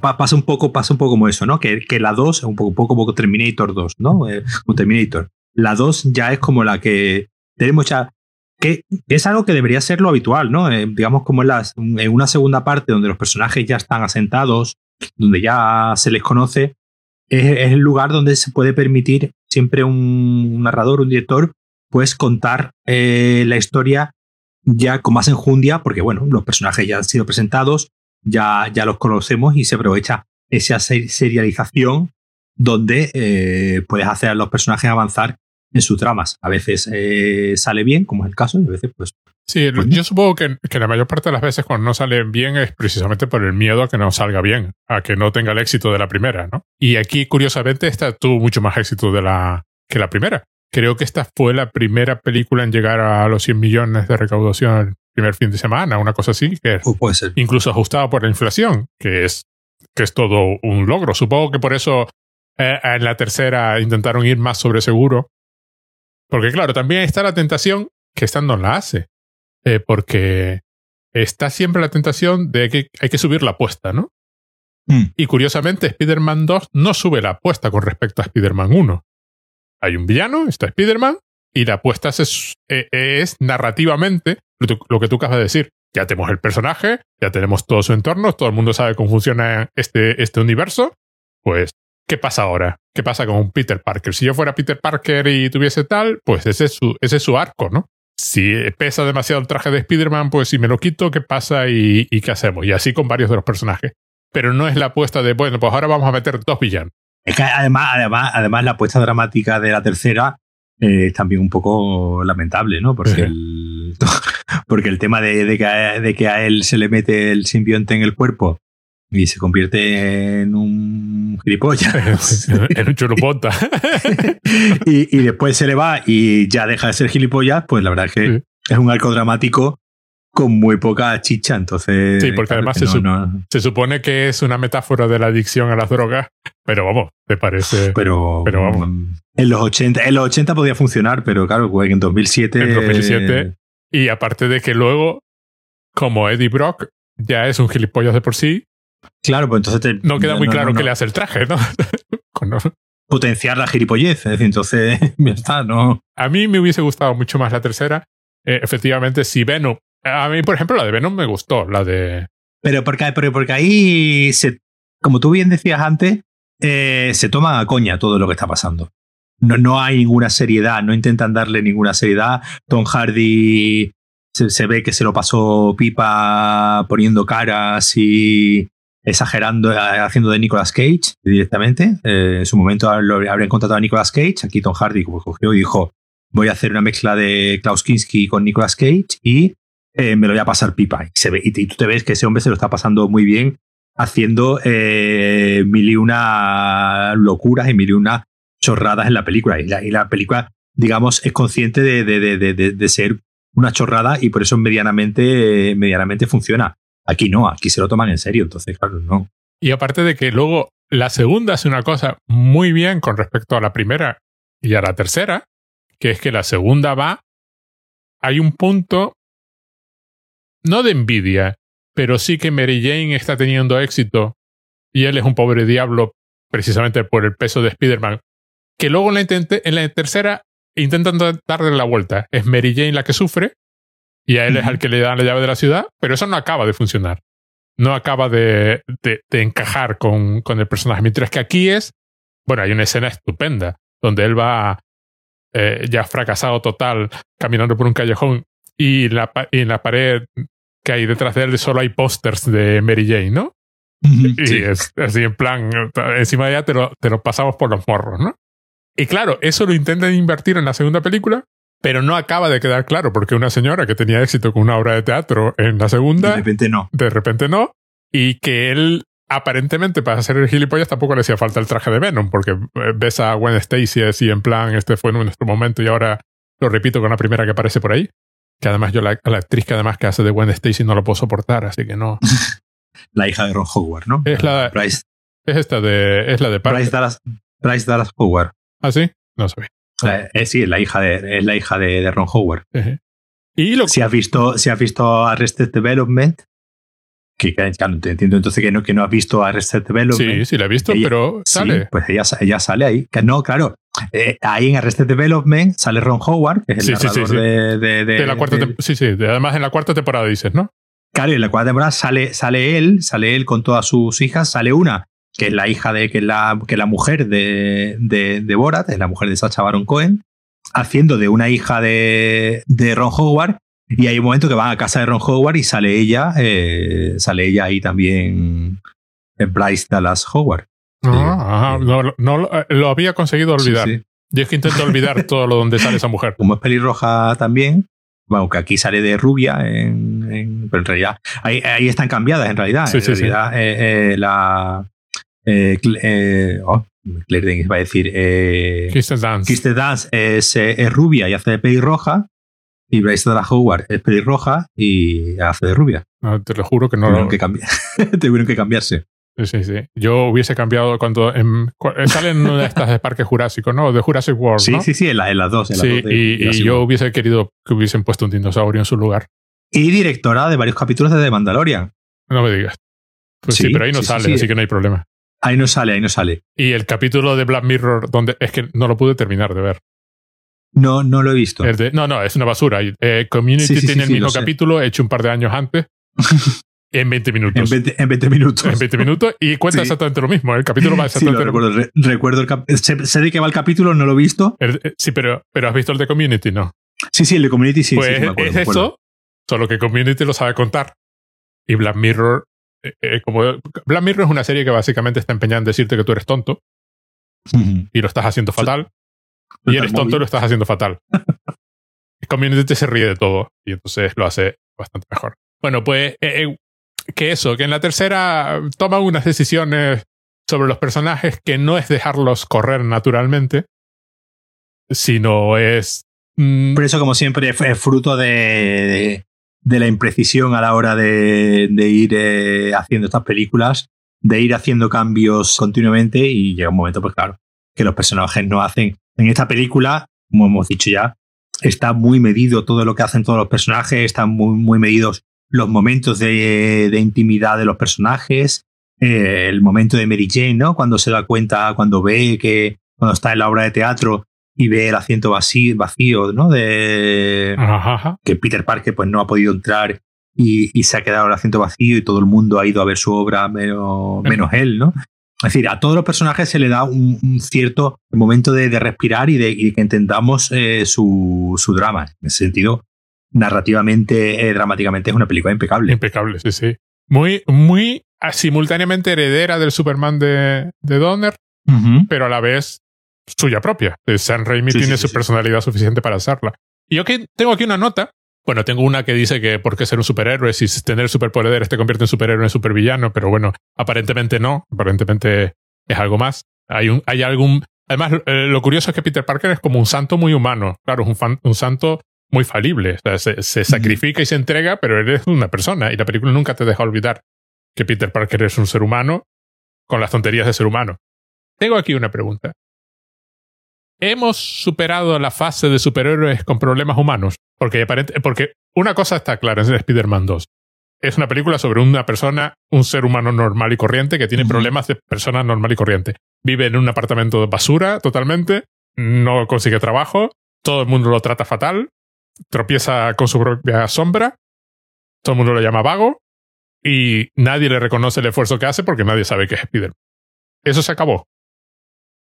pasa un poco, pasa un poco como eso, ¿no? Que, que la 2 es un poco, poco como Terminator 2, ¿no? un Terminator. La 2 ya es como la que tenemos ya que es algo que debería ser lo habitual, ¿no? Eh, digamos como en, las, en una segunda parte donde los personajes ya están asentados, donde ya se les conoce, es, el lugar donde se puede permitir siempre un, narrador, un director, pues contar eh, la historia ya con más enjundia, porque bueno, los personajes ya han sido presentados, ya, ya los conocemos y se aprovecha esa serialización donde eh, puedes hacer a los personajes avanzar en sus tramas. A veces eh, sale bien, como es el caso, y a veces pues... Sí, pues yo supongo que, que, la mayor parte de las veces cuando no sale bien es precisamente por el miedo a que no salga bien, a que no tenga el éxito de la primera, ¿no? Y aquí, curiosamente, esta tuvo mucho más éxito de la, que la primera. Creo que esta fue la primera película en llegar a los 100 millones de recaudación primer fin de semana, una cosa así, que puede ser. incluso ajustada por la inflación, que es, que es todo un logro. Supongo que por eso eh, en la tercera intentaron ir más sobre seguro porque claro, también está la tentación que esta no la hace. Eh, porque está siempre la tentación de que hay que subir la apuesta, ¿no? Mm. Y curiosamente, Spider-Man 2 no sube la apuesta con respecto a Spider-Man 1. Hay un villano, está Spider-Man, y la apuesta es, eh, es, narrativamente lo, que tú acabas de decir. Ya tenemos el personaje, ya tenemos todo su entorno, todo el mundo sabe cómo funciona este, este universo. Pues ¿qué pasa ahora? ¿Qué pasa con Peter Parker? Si yo fuera Peter Parker y tuviese tal, pues ese es su, ese es su arco, ¿no? Si pesa demasiado el traje de Spider-Man, pues si me lo quito, ¿qué pasa y, qué hacemos? Y así con varios de los personajes. Pero no es la apuesta de, bueno, pues ahora vamos a meter dos villanos. Es que además, además, además la apuesta dramática de la tercera eh, es también un poco lamentable, ¿no? Porque, el, porque el tema de, que de que a él se le mete el simbionte en el cuerpo y se convierte en un gilipollas. en un churuponta. y, y, después se le va y ya deja de ser gilipollas, pues la verdad es que es un arco dramático con muy poca chicha, entonces... Sí, porque además se, supone que es una metáfora de la adicción a las drogas, pero vamos, te parece... Pero, pero vamos. En los 80, en los 80 podía funcionar, pero claro, en 2007... En 2007... Y aparte de que luego, como Eddie Brock ya es un gilipollas de por sí... Claro, pues entonces... no queda muy claro que le hace el traje, ¿no? Potenciar la gilipollez, es decir, entonces ya está, ¿no? A mí me hubiese gustado mucho más la tercera. Eh, efectivamente, si Venom a mí, por ejemplo, la de Venom me gustó, la de... Pero porque, porque ahí, se, como tú bien decías antes, eh, se toma a coña todo lo que está pasando. No, no hay ninguna seriedad, no intentan darle ninguna seriedad. Tom Hardy se, ve que se lo pasó pipa poniendo caras y exagerando, eh, haciendo de Nicolas Cage directamente. Eh, en su momento habrían contratado a Nicolas Cage. Aquí Tom Hardy cogió y dijo: Voy a hacer una mezcla de Klaus Kinski con Nicolas Cage y eh, me lo voy a pasar pipa. Y, tú te ves que ese hombre se lo está pasando muy bien haciendo eh, mil y una locuras y mil y una chorradas en la película. Y la, película, digamos, es consciente de, de, de, ser una chorrada y por eso medianamente, medianamente funciona. Aquí no, aquí se lo toman en serio, entonces, claro, no. Y aparte de que luego la segunda hace una cosa muy bien con respecto a la primera y a la tercera, que es que la segunda va, hay un punto no de envidia, pero sí que Mary Jane está teniendo éxito y él es un pobre diablo precisamente por el peso de Spider-Man, que luego en la, en la tercera intentan darle la vuelta. Es Mary Jane la que sufre y a él es al que le dan la llave de la ciudad, pero eso no acaba de funcionar. No acaba de, de, encajar con, con, el personaje. Mientras que aquí es, bueno, hay una escena estupenda donde él va eh, ya fracasado total, caminando por un callejón y, la, en la pared que hay detrás de él solo hay pósters de Mary Jane, ¿no? Y es así en plan, encima de ella te lo, te lo pasamos por los morros, ¿no? Y claro, eso lo intentan invertir en la segunda película, pero no acaba de quedar claro, porque una señora que tenía éxito con una obra de teatro en la segunda. De repente no. De repente no. Y que él, aparentemente, para hacer el gilipollas, tampoco le hacía falta el traje de Venom, porque eh, ves a Gwen Stacy así en plan, este fue nuestro momento y ahora lo repito con la primera que aparece por ahí. Que además yo, la, la, actriz que además que hace de Gwen Stacy no lo puedo soportar, así que no. la hija de Ron Howard, ¿no? Es la, Bryce. Es esta de, es la de Bryce Dallas, Bryce Dallas Howard. ¿Ah, sí? No sabía. Eh, sí, es la hija de, es la hija de, de Ron Howard. Y lo si has visto, si has visto Arrested Development, que claro, te entiendo entonces que no, que no has visto Arrested Development. Sí, sí la he visto, pero sale. pues ella, ella sale ahí. Que no, claro, eh, ahí en Arrested Development sale Ron Howard, que es el narrador De, de, la cuarta Sí, sí. Además, en la cuarta temporada dices, ¿no? Claro, en la cuarta temporada sale, sale él, sale él con todas sus hijas, sale una, que es la hija de, que es la, que la mujer de, de, Borat, es la mujer de Sacha Baron Cohen, haciendo de una hija de, de Ron Howard. Y hay un momento que van a casa de Ron Howard y sale ella, eh, sale ella ahí también, Bryce Dallas Howard. Ah, no, no, eh, lo había conseguido olvidar. Yo es que intento olvidar todo lo donde sale esa mujer. Como es pelirroja también, bueno, que aquí sale de rubia, en, pero en realidad ahí, ahí, están cambiadas en realidad. en realidad eh, eh, la... Eh, oh, Claire va a decir... Eh, Dance. Dance es, es, rubia y hace de pelirroja. Y Bryce Dallas Howard es pelirroja y hace de rubia. te lo juro que no Tuvieron que, cambiar. Tuvieron que cambiarse. Sí, sí. Yo hubiese cambiado cuando en, salen una de estas de Parque Jurásico, ¿no? De Jurassic World. Sí, sí, sí, en, las dos. sí, y, yo hubiese querido que hubiesen puesto un dinosaurio en su lugar. Y directora de varios capítulos de The Mandalorian. No me digas. Pues sí, pero ahí no sale, así que no hay problema. Ahí no sale, ahí no sale. Y el capítulo de Black Mirror, donde es que no lo pude terminar de ver. No, no lo he visto. no, no, es una basura. Eh, Community tiene el mismo capítulo, hecho un par de años antes. En 20 minutos. En 20, minutos. En 20 minutos y cuenta exactamente lo mismo. El capítulo va exactamente sí, lo recuerdo. recuerdo el sé, de qué va el capítulo, no lo he visto. Eh, sí, pero, pero has visto el de Community, ¿no? Sí, sí, el de Community sí. Pues sí, me acuerdo, es eso, solo que Community lo sabe contar. Y Black Mirror, eh, eh, como Black Mirror es una serie que básicamente está empeñada en decirte que tú eres tonto y lo estás haciendo fatal. y eres tonto y lo estás haciendo fatal. Community se ríe de todo y entonces lo hace bastante mejor. Bueno, pues que eso, que en la tercera toman unas decisiones sobre los personajes que no es dejarlos correr naturalmente, sino es... Mm, Por eso, como siempre, es fruto de, de la imprecisión a la hora de, ir eh, haciendo estas películas, de ir haciendo cambios continuamente y llega un momento, pues claro, que los personajes no hacen. En esta película, como hemos dicho ya, está muy medido todo lo que hacen todos los personajes, están muy, muy medidos los momentos de, intimidad de los personajes, eh, el momento de Mary Jane, ¿no? Cuando se da cuenta, cuando ve que, cuando está en la obra de teatro y ve el asiento vacío, vacío ¿no? De que Peter Parker pues no ha podido entrar y, se ha quedado el asiento vacío y todo el mundo ha ido a ver su obra menos, menos él, ¿no? Es decir, a todos los personajes se le da un, cierto momento de, respirar y de, que entendamos eh, su, su, drama. En ese sentido, narrativamente, eh, dramáticamente, es una película impecable. Impecable, sí, sí. Muy, muy ah, simultáneamente heredera del Superman de, de Donner, pero a la vez suya propia. Sam Raimi tiene su personalidad suficiente para hacerla. Y yo que tengo aquí una nota. Bueno, tengo una que dice que por qué ser un superhéroe, si tener superpoderes te convierte en superhéroe en supervillano, pero bueno, aparentemente no, aparentemente es algo más. Hay, un, hay algún... Además, eh, lo curioso es que Peter Parker es como un santo muy humano, claro, es un, un santo muy falible, se, se sacrifica y se entrega, pero eres una persona y la película nunca te deja olvidar que Peter Parker es un ser humano con las tonterías de ser humano. Tengo aquí una pregunta. ¿Hemos superado la fase de superhéroes con problemas humanos? Porque, porque una cosa está clara en Spider-Man 2. Es una película sobre una persona, un ser humano normal y corriente que tiene problemas de persona normal y corriente. Vive en un apartamento de basura totalmente, no consigue trabajo, todo el mundo lo trata fatal, tropieza con su propia sombra, todo el mundo lo llama vago y nadie le reconoce el esfuerzo que hace porque nadie sabe que es Spider-Man. Eso se acabó.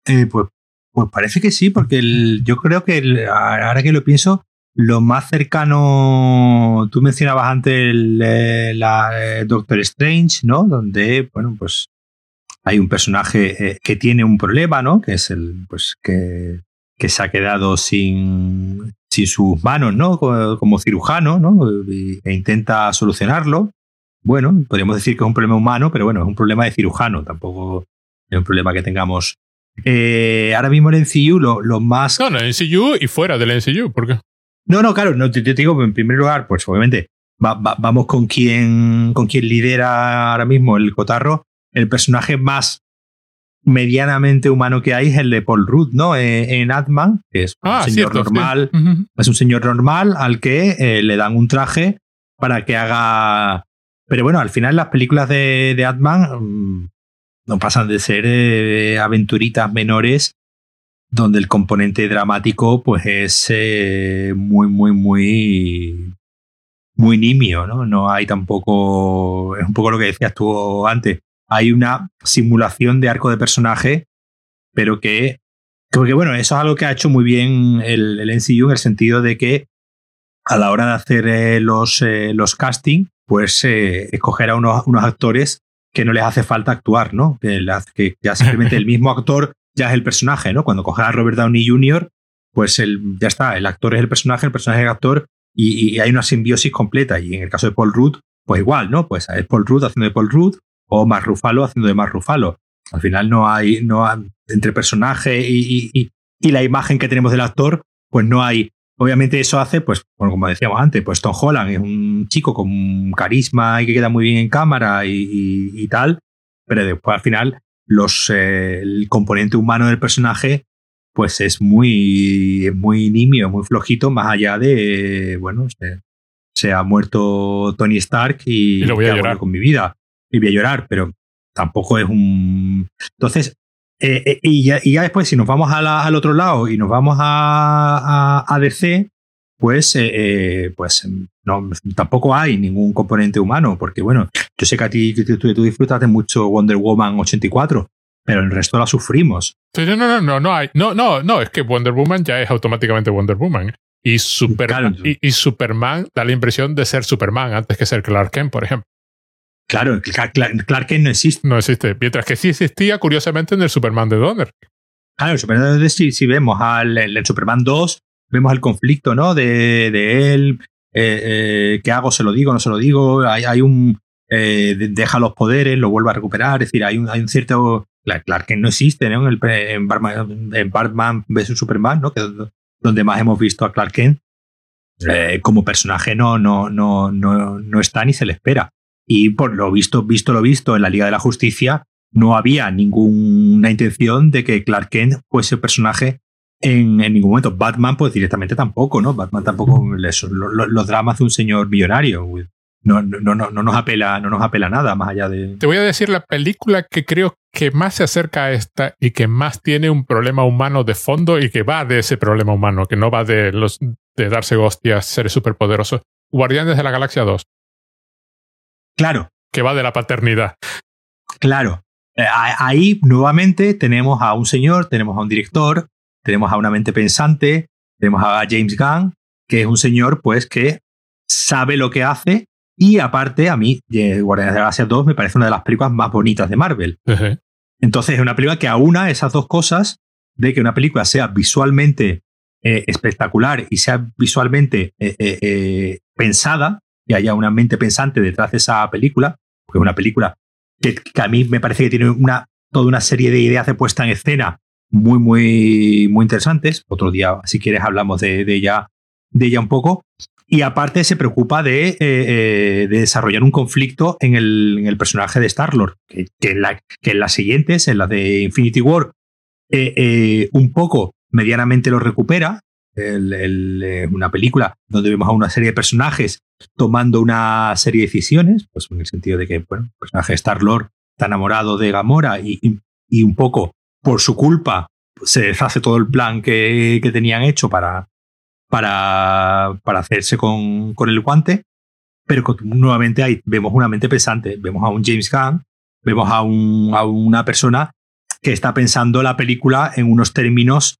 Eh, pues pues parece que sí, porque yo creo que ahora que lo pienso, lo más cercano, tú mencionabas antes el, eh, la eh, Doctor Strange, ¿no? Donde, bueno, pues hay un personaje que tiene un problema, ¿no? Que es el, pues que, que se ha quedado sin, sin sus manos, ¿no? Como, cirujano, ¿no? E intenta solucionarlo. Bueno, podríamos decir que es un problema humano, pero bueno, es un problema de cirujano, tampoco es un problema que tengamos eh, ahora mismo en NCU lo, lo, más... No, en el NCU y fuera del NCU, ¿por qué? No, no, claro, no, te, digo, en primer lugar, pues obviamente vamos con quien, con quien lidera ahora mismo el cotarro. El personaje más medianamente humano que hay es el de Paul Rudd, ¿no? Eh, en Atman, que es un ah, señor normal, es un señor normal al que eh, le dan un traje para que haga... Pero bueno, al final las películas de, de Atman mm, no pasan de ser eh, aventuritas menores donde el componente dramático pues es muy, muy, muy, muy nimio, ¿no? No hay tampoco, es un poco lo que decías tú antes, hay una simulación de arco de personaje, pero que, porque bueno, eso es algo que ha hecho muy bien el, el NCU en el sentido de que a la hora de hacer eh, los, los casting, pues escoger a unos, unos actores que no les hace falta actuar, ¿no? Que, que ya simplemente el mismo actor ya es el personaje, ¿no? Cuando coges a Robert Downey Jr., pues el, ya está, el actor es el personaje, el personaje es el actor y, hay una simbiosis completa. Y en el caso de Paul Rudd, pues igual, ¿no? Pues es Paul Rudd haciendo de Paul Rudd o Mark Ruffalo haciendo de Mark Ruffalo. Al final no hay, no entre personaje y, y, y, la imagen que tenemos del actor, pues no hay. Obviamente eso hace, pues, como decíamos antes, pues Tom Holland es un chico con carisma y que queda muy bien en cámara y, tal, pero después al final los, eh, el componente humano del personaje pues es muy, muy nimio, muy flojito, más allá de, bueno, se, ha muerto Tony Stark y, lo voy a llorar. con mi vida y voy a llorar, pero tampoco es un... Entonces, eh, eh, y, ya, después, si nos vamos al otro lado y nos vamos a, a, DC, pues, eh, pues no, tampoco hay ningún componente humano, porque bueno, yo sé que a ti tú, tú disfrutaste mucho Wonder Woman 84, pero el resto la sufrimos. No, no, no, no, hay. No, no, no, es que Wonder Woman ya es automáticamente Wonder Woman. Y, y, y, Superman da la impresión de ser Superman antes que ser Clark Kent, por ejemplo. Claro, Clark, Kent no existe. No existe. Mientras que sí existía, curiosamente, en el Superman de Donner. Claro, en el Superman de Donner sí, sí vemos al el, Superman 2, vemos el conflicto, ¿no? De, de él, eh, eh, ¿qué hago? ¿Se lo digo? ¿No se lo digo? Hay, hay un... Eh, deja los poderes, lo vuelve a recuperar. Es decir, hay un, hay un cierto... Clark Kent no existe, ¿no? En, el, en, Batman, en Batman vs Superman, ¿no? Que es donde más hemos visto a Clark Kent. Eh, como personaje no, no, no, no, no está ni se le espera. Y por lo visto, visto lo visto en la Liga de la Justicia, no había ninguna intención de que Clark Kent fuese personaje en, ningún momento. Batman, pues directamente tampoco, ¿no? Batman tampoco, los, dramas de un señor millonario. No, no, no, no, nos apela, no nos apela nada más allá de. Te voy a decir la película que creo que más se acerca a esta y que más tiene un problema humano de fondo y que va de ese problema humano, que no va de los de darse hostias seres superpoderosos. Guardianes de la Galaxia 2. Claro. Que va de la paternidad. Claro. Eh, ahí nuevamente tenemos a un señor, tenemos a un director, tenemos a una mente pensante, tenemos a James Gunn, que es un señor pues que sabe lo que hace y aparte a mí eh, Guardianes de la Galaxia 2 me parece una de las películas más bonitas de Marvel. Entonces es una película que aúna esas dos cosas de que una película sea visualmente eh, espectacular y sea visualmente eh, pensada y haya una mente pensante detrás de esa película, porque es una película que, a mí me parece que tiene una, toda una serie de ideas de puesta en escena muy, muy, muy interesantes. Otro día, si quieres, hablamos de, ella, de ella un poco. Y aparte se preocupa de, eh, eh, de desarrollar un conflicto en el, en el personaje de Star-Lord, que, que, en que en las siguientes, en la de Infinity War, eh, un poco medianamente lo recupera. El, una película donde vemos a una serie de personajes tomando una serie de decisiones, pues en el sentido de que bueno, el personaje de Star-Lord está enamorado de Gamora y, y, un poco por su culpa se deshace todo el plan que, que tenían hecho para, para, para hacerse con, con, el guante, pero nuevamente ahí vemos una mente pensante, vemos a un James Gunn, vemos a, un, a una persona que está pensando la película en unos términos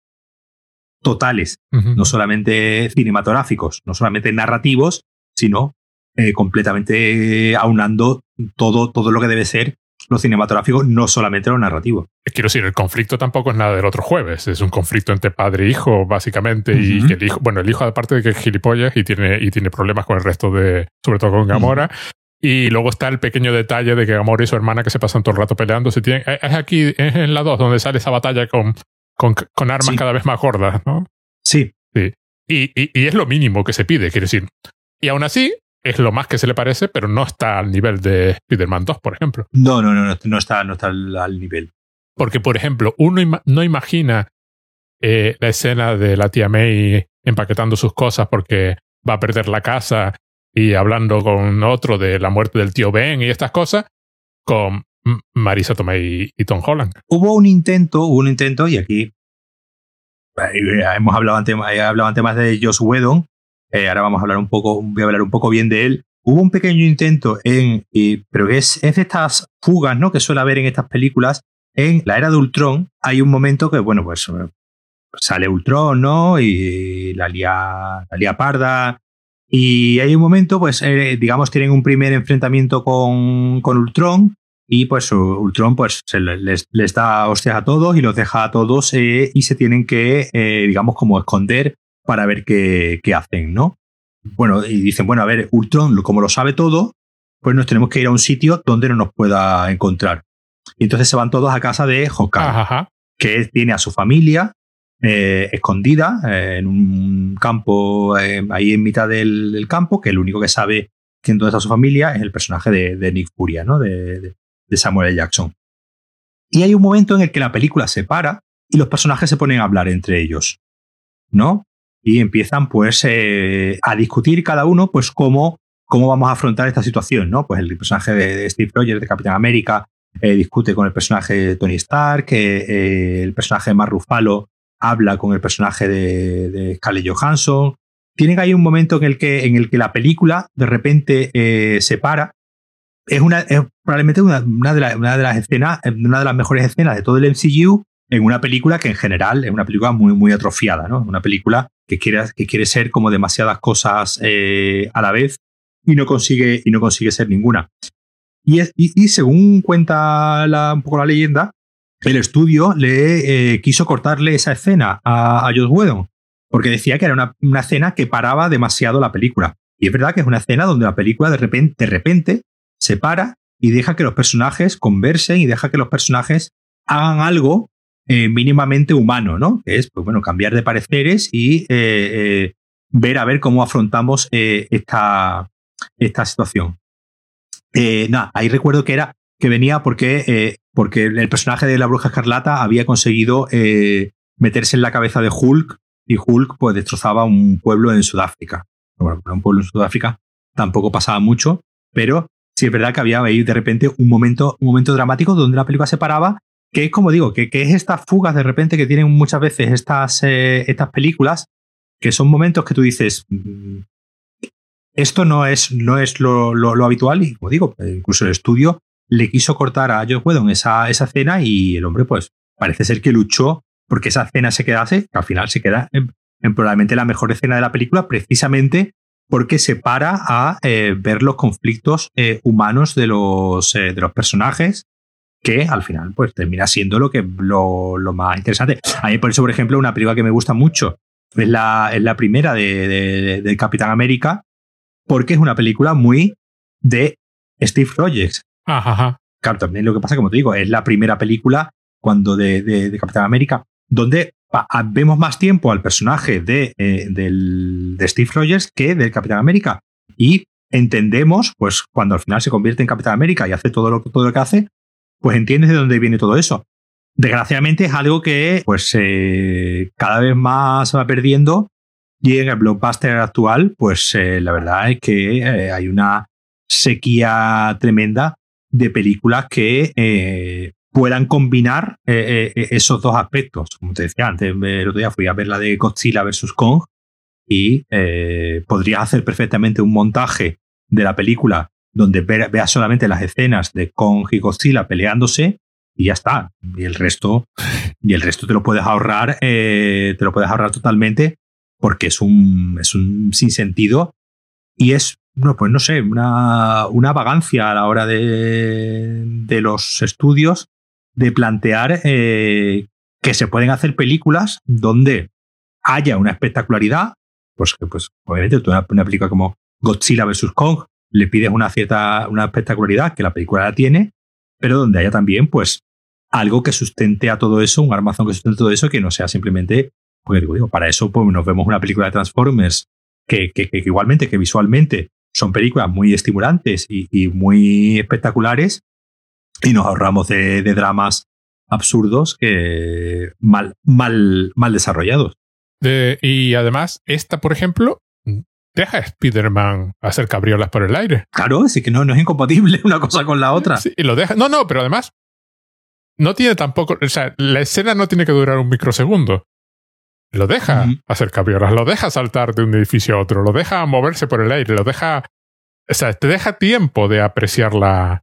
totales, no solamente cinematográficos, no solamente narrativos, sino eh, completamente aunando todo, todo lo que debe ser lo cinematográfico, no solamente lo narrativo. Quiero decir, el conflicto tampoco es nada del otro jueves, es un conflicto entre padre e hijo, básicamente, y que el hijo, bueno, el hijo aparte de que es gilipollas y tiene, y tiene problemas con el resto de, sobre todo con Gamora, Y luego está el pequeño detalle de que Gamora y su hermana que se pasan todo el rato peleando. Se tienen, es aquí, es en la 2 donde sale esa batalla con, con, con armas cada vez más gordas, ¿no? Sí. Sí. Y, y, y, es lo mínimo que se pide, quiero decir. Y aún así, es lo más que se le parece, pero no está al nivel de Spider-Man 2, por ejemplo. No, no, no, no, está, no está al, nivel. Porque, por ejemplo, uno no imagina eh, la escena de la tía May empaquetando sus cosas porque va a perder la casa y hablando con otro de la muerte del tío Ben y estas cosas, con Marisa Tomei y Tom Holland. Hubo un intento, hubo un intento, y aquí eh, hemos hablado antes, he hablado antes más de Josh Whedon, eh, ahora vamos a hablar un poco, voy a hablar un poco bien de él. Hubo un pequeño intento en, pero es, es de estas fugas, ¿no? Que suele haber en estas películas. En la era de Ultron hay un momento que, bueno, pues sale Ultron, ¿no? Y la lía, la lía parda. Y hay un momento, pues, eh, digamos, tienen un primer enfrentamiento con, con Ultron. Y pues Ultron pues les, les, da hostias a todos y los deja a todos eh, y se tienen que, digamos, como esconder para ver qué, hacen, ¿no? Bueno, y dicen, bueno, a ver, Ultron, como lo sabe todo, pues nos tenemos que ir a un sitio donde no nos pueda encontrar. Y entonces se van todos a casa de Hawkeye, que tiene a su familia eh, escondida eh, en un campo, eh, ahí en mitad del, campo, que el único que sabe quién dónde está su familia es el personaje de, Nick Furia, ¿no? De, de, Samuel L. Jackson. Y hay un momento en el que la película se para y los personajes se ponen a hablar entre ellos, ¿no? Y empiezan pues eh, a discutir cada uno pues cómo, cómo vamos a afrontar esta situación, ¿no? Pues el personaje de, Steve Rogers, de Capitán América, eh, discute con el personaje de Tony Stark, eh, el personaje de Mark Ruffalo habla con el personaje de, Scarlett Johansson. Tienen ahí un momento en el que, en el que la película de repente se para. Es, una, es probablemente una, una, de una de las escenas, una de las mejores escenas de todo el MCU en una película que en general es una película muy, muy atrofiada, ¿no? Una película que quiere, que quiere ser como demasiadas cosas eh, a la vez y no consigue, y no consigue ser ninguna. Y, según cuenta la, un poco la leyenda, el estudio le eh, quiso cortarle esa escena a, a Whedon, porque decía que era una, una, escena que paraba demasiado la película. Y es verdad que es una escena donde la película de repente, de repente se para y deja que los personajes conversen y deja que los personajes hagan algo eh, mínimamente humano, ¿no? Que es, pues bueno, cambiar de pareceres y eh, eh, ver a ver cómo afrontamos esta, esta situación. Nada, ahí recuerdo que era que venía porque, porque el personaje de la bruja escarlata había conseguido meterse en la cabeza de Hulk y Hulk pues destrozaba un pueblo en Sudáfrica. Bueno, un pueblo en Sudáfrica tampoco pasaba mucho, pero sí es verdad que había ahí de repente un momento, un momento dramático donde la película se paraba, que es como digo, que, que es estas fugas de repente que tienen muchas veces estas, estas películas, que son momentos que tú dices, mm, esto no es, no es lo, lo, habitual y, como digo, incluso el estudio le quiso cortar a Joe Whedon esa, esa escena y el hombre, pues, parece ser que luchó porque esa escena se quedase, que al final se queda en, probablemente la mejor escena de la película, precisamente porque se para a eh, ver los conflictos eh, humanos de los, eh, de los personajes que al final pues termina siendo lo que lo, lo, más interesante. A mí por eso, por ejemplo, una película que me gusta mucho es la, es la primera de, de, Capitán América, porque es una película muy de Steve Rogers. Ajá. Claro, también lo que pasa, como te digo, es la primera película cuando de, de Capitán América, donde vemos más tiempo al personaje de, eh, del, de Steve Rogers que del Capitán América. Y entendemos, pues cuando al final se convierte en Capitán América y hace todo lo, todo lo que hace, pues entiendes de dónde viene todo eso. Desgraciadamente es algo que pues eh, cada vez más se va perdiendo y en el blockbuster actual pues eh, la verdad es que eh, hay una sequía tremenda de películas que puedan combinar esos dos aspectos. Como te decía antes, el otro día fui a ver la de Godzilla vs. Kong y podría hacer perfectamente un montaje de la película donde veas solamente las escenas de Kong y Godzilla peleándose y ya está. Y el resto, y el resto te lo puedes ahorrar, eh, te lo puedes ahorrar totalmente porque es un, es un sinsentido y es, no, pues no sé, una, una vagancia a la hora de, de los estudios de plantear eh, que se pueden hacer películas donde haya una espectacularidad, pues pues obviamente una, una película como Godzilla vs. Kong le pides una cierta una espectacularidad que la película la tiene, pero donde haya también pues algo que sustente a todo eso, un armazón que sustente todo eso, que no sea simplemente, pues digo, para eso pues, nos vemos una película de Transformers que, que, igualmente, que visualmente son películas muy estimulantes y, muy espectaculares y nos ahorramos de, dramas absurdos que mal, mal, mal desarrollados. y además, esta, por ejemplo, deja a Spider-Man hacer cabriolas por el aire. Claro, así que no, no es incompatible una cosa con la otra. Sí, y lo deja. No, no, pero además no tiene tampoco, o sea, la escena no tiene que durar un microsegundo. Lo deja hacer cabriolas, lo deja saltar de un edificio a otro, lo deja moverse por el aire, lo deja, o sea, te deja tiempo de apreciar la,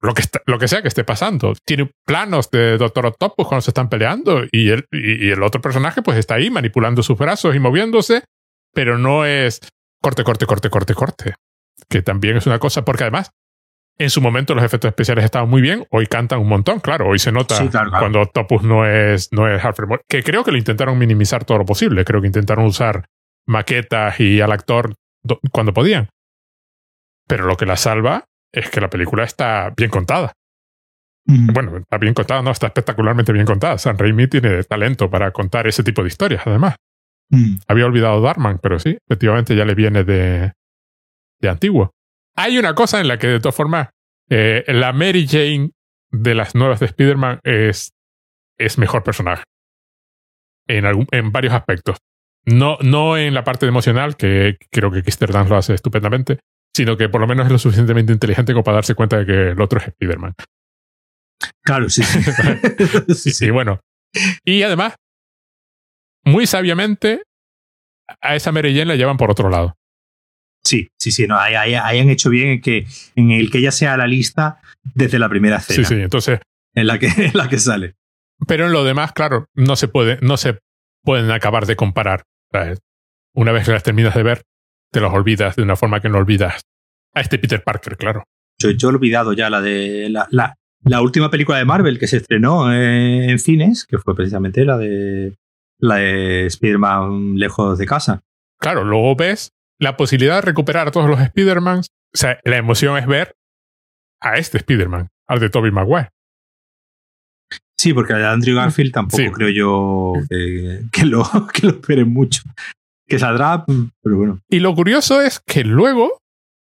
lo, que lo que sea que esté pasando. Tiene planos de Doctor Octopus cuando se están peleando y el, y el otro personaje pues está ahí manipulando sus brazos y moviéndose, pero no es corte, corte, corte, corte, corte. Que también es una cosa, porque además en su momento los efectos especiales estaban muy bien, hoy cantan un montón, claro, hoy se nota cuando Topus no es, no es Alfred que creo que lo intentaron minimizar todo lo posible, creo que intentaron usar maquetas y al actor cuando podían. Pero lo que la salva es que la película está bien contada. Bueno, está bien contada, no, está espectacularmente bien contada. San Raimi tiene talento para contar ese tipo de historias, además. Había olvidado Darman, pero sí, efectivamente ya le viene de, de antiguo. Hay una cosa en la que, de todas formas, eh, la Mary Jane de las nuevas de Spider-Man es, es mejor personaje. En, algún, en varios aspectos. No, no en la parte emocional, que creo que Kister Dance lo hace estupendamente, sino que por lo menos es lo suficientemente inteligente como para darse cuenta de que el otro es Spider-Man. Claro, sí. sí, sí, bueno. Y además, muy sabiamente, a esa Mary Jane la llevan por otro lado. Sí, sí, sí, no, hayan hecho bien en, que, en el que ella sea la lista desde la primera escena. Sí, sí, entonces. En la que, en la que sale. Pero en lo demás, claro, no se puede, no se pueden acabar de comparar. Una vez que las terminas de ver, te los olvidas de una forma que no olvidas a este Peter Parker, claro. Yo, yo he olvidado ya la de la, la, la, última película de Marvel que se estrenó en cines, que fue precisamente la de la de Spider-Man lejos de casa. Claro, luego ves la posibilidad de recuperar a todos los Spider-Man, o sea, la emoción es ver a este Spider-Man, al de Tobey Maguire. Sí, porque a Andrew Garfield tampoco creo yo que, lo, que lo esperen mucho. que saldrá, pero bueno. Y lo curioso es que luego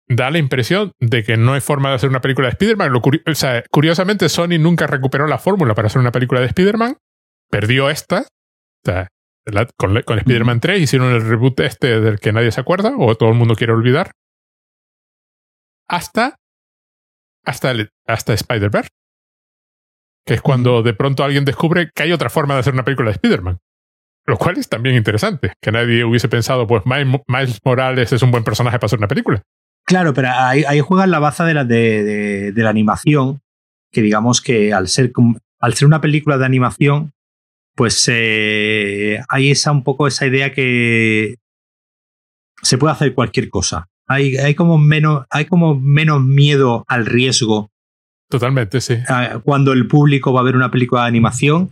da la impresión de que no hay forma de hacer una película de Spider-Man. O sea, curiosamente, Sony nunca recuperó la fórmula para hacer una película de Spider-Man. Perdió esta. O sea, con, con Spider-Man 3 hicieron el reboot este del que nadie se acuerda o todo el mundo quiere olvidar. Hasta. Hasta, hasta Spider-Verse. Que es cuando de pronto alguien descubre que hay otra forma de hacer una película de Spider-Man. Lo cual es también interesante. Que nadie hubiese pensado, pues Miles Morales es un buen personaje para hacer una película. Claro, pero ahí, ahí juegan la baza de la, de, la animación, que digamos que al ser, al ser una película de animación, pues eh, hay esa un poco esa idea que se puede hacer cualquier cosa. Hay, hay, como menos, hay como menos miedo al riesgo. Totalmente, sí. Cuando el público va a ver una película de animación.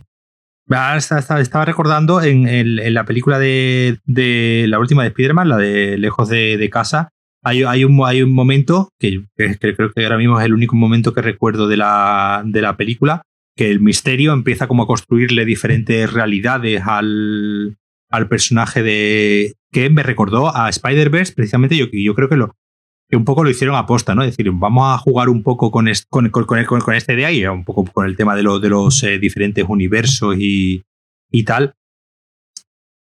Estaba recordando en, en la película de, de, la última de Spider-Man, la de Lejos de, de casa, hay, un, hay un momento, que, creo que ahora mismo es el único momento que recuerdo de la, de la película, que el misterio empieza como a construirle diferentes realidades al, al personaje de... que me recordó a Spider-Verse, precisamente yo, yo creo que lo, que un poco lo hicieron a posta, ¿no? Es decir, vamos a jugar un poco con, con, con, con, esta idea y un poco con el tema de, lo, de los eh, diferentes universos y, y, tal.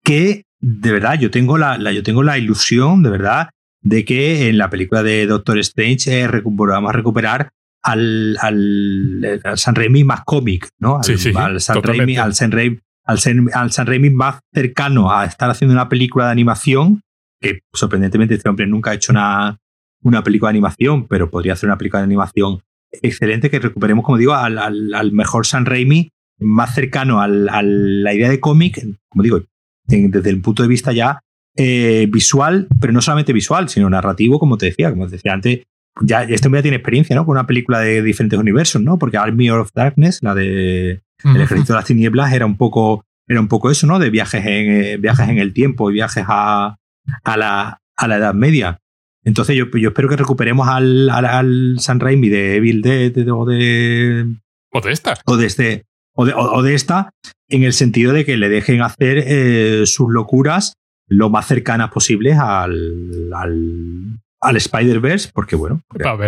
Que de verdad yo tengo la, la, yo tengo la ilusión, de verdad, de que en la película de Doctor Strange eh, vamos a recuperar al, al, San Raimi más cómic, ¿no? Al, San Raimi, al, San Raimi, al, San, Raimi más cercano a estar haciendo una película de animación, que sorprendentemente este hombre nunca ha hecho una, una película de animación, pero podría hacer una película de animación excelente que recuperemos, como digo, al, al mejor San Raimi más cercano a la idea de cómic, como digo, desde el punto de vista ya eh, visual, pero no solamente visual, sino narrativo, como te decía, como te decía antes. Ya, este hombre ya tiene experiencia, ¿no? Con una película de diferentes universos, ¿no? Porque Army of Darkness, la de El Ejército de las Tinieblas, era un poco, era un poco eso, ¿no? De viajes en, eh, viajes en el tiempo y viajes a, a, la, a la Edad Media. Entonces yo, yo espero que recuperemos al, al, San Raimi de Evil Dead o de... O de esta. O de este. O de, o, de esta, en el sentido de que le dejen hacer eh, sus locuras lo más cercanas posibles al, al, al Spider-Verse, porque bueno,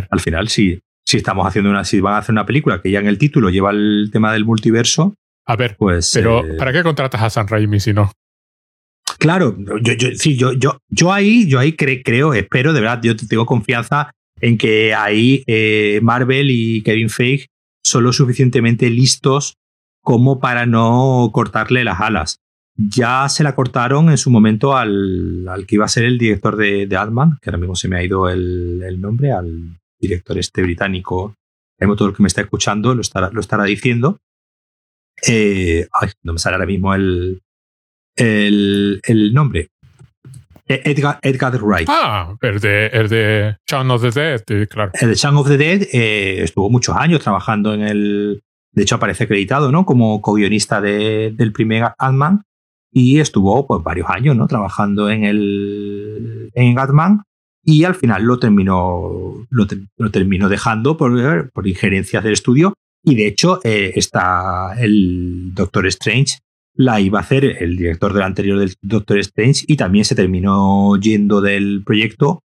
al final si, si estamos haciendo una, si van a hacer una película que ya en el título lleva el tema del multiverso, a ver, pues, pero eh, ¿para qué contratas a San Raimi si no? Claro, yo, yo, sí, yo, yo, yo ahí, yo ahí creo, espero, de verdad, yo tengo confianza en que ahí eh, Marvel y Kevin Feige son lo suficientemente listos como para no cortarle las alas. Ya se la cortaron en su momento al, al que iba a ser el director de, de Adman, que ahora mismo se me ha ido el, el nombre, al director este británico. Todo el que me está escuchando lo estará, lo estará diciendo. Eh, ay, no me sale ahora mismo el, el, el nombre. E, Edgar, Edgar Wright. Ah, el de, el de Shaun of the Dead, claro. El de Shaun of the Dead eh, estuvo muchos años trabajando en el. De hecho, aparece acreditado, ¿no? Como co-guionista de, del primer Ant-Man y estuvo pues, varios años ¿no? trabajando en, el, en Gatman y al final lo terminó, lo, terminó dejando por, por, injerencias del estudio y de hecho eh, está el Doctor Strange la iba a hacer el director del anterior del Doctor Strange y también se terminó yendo del proyecto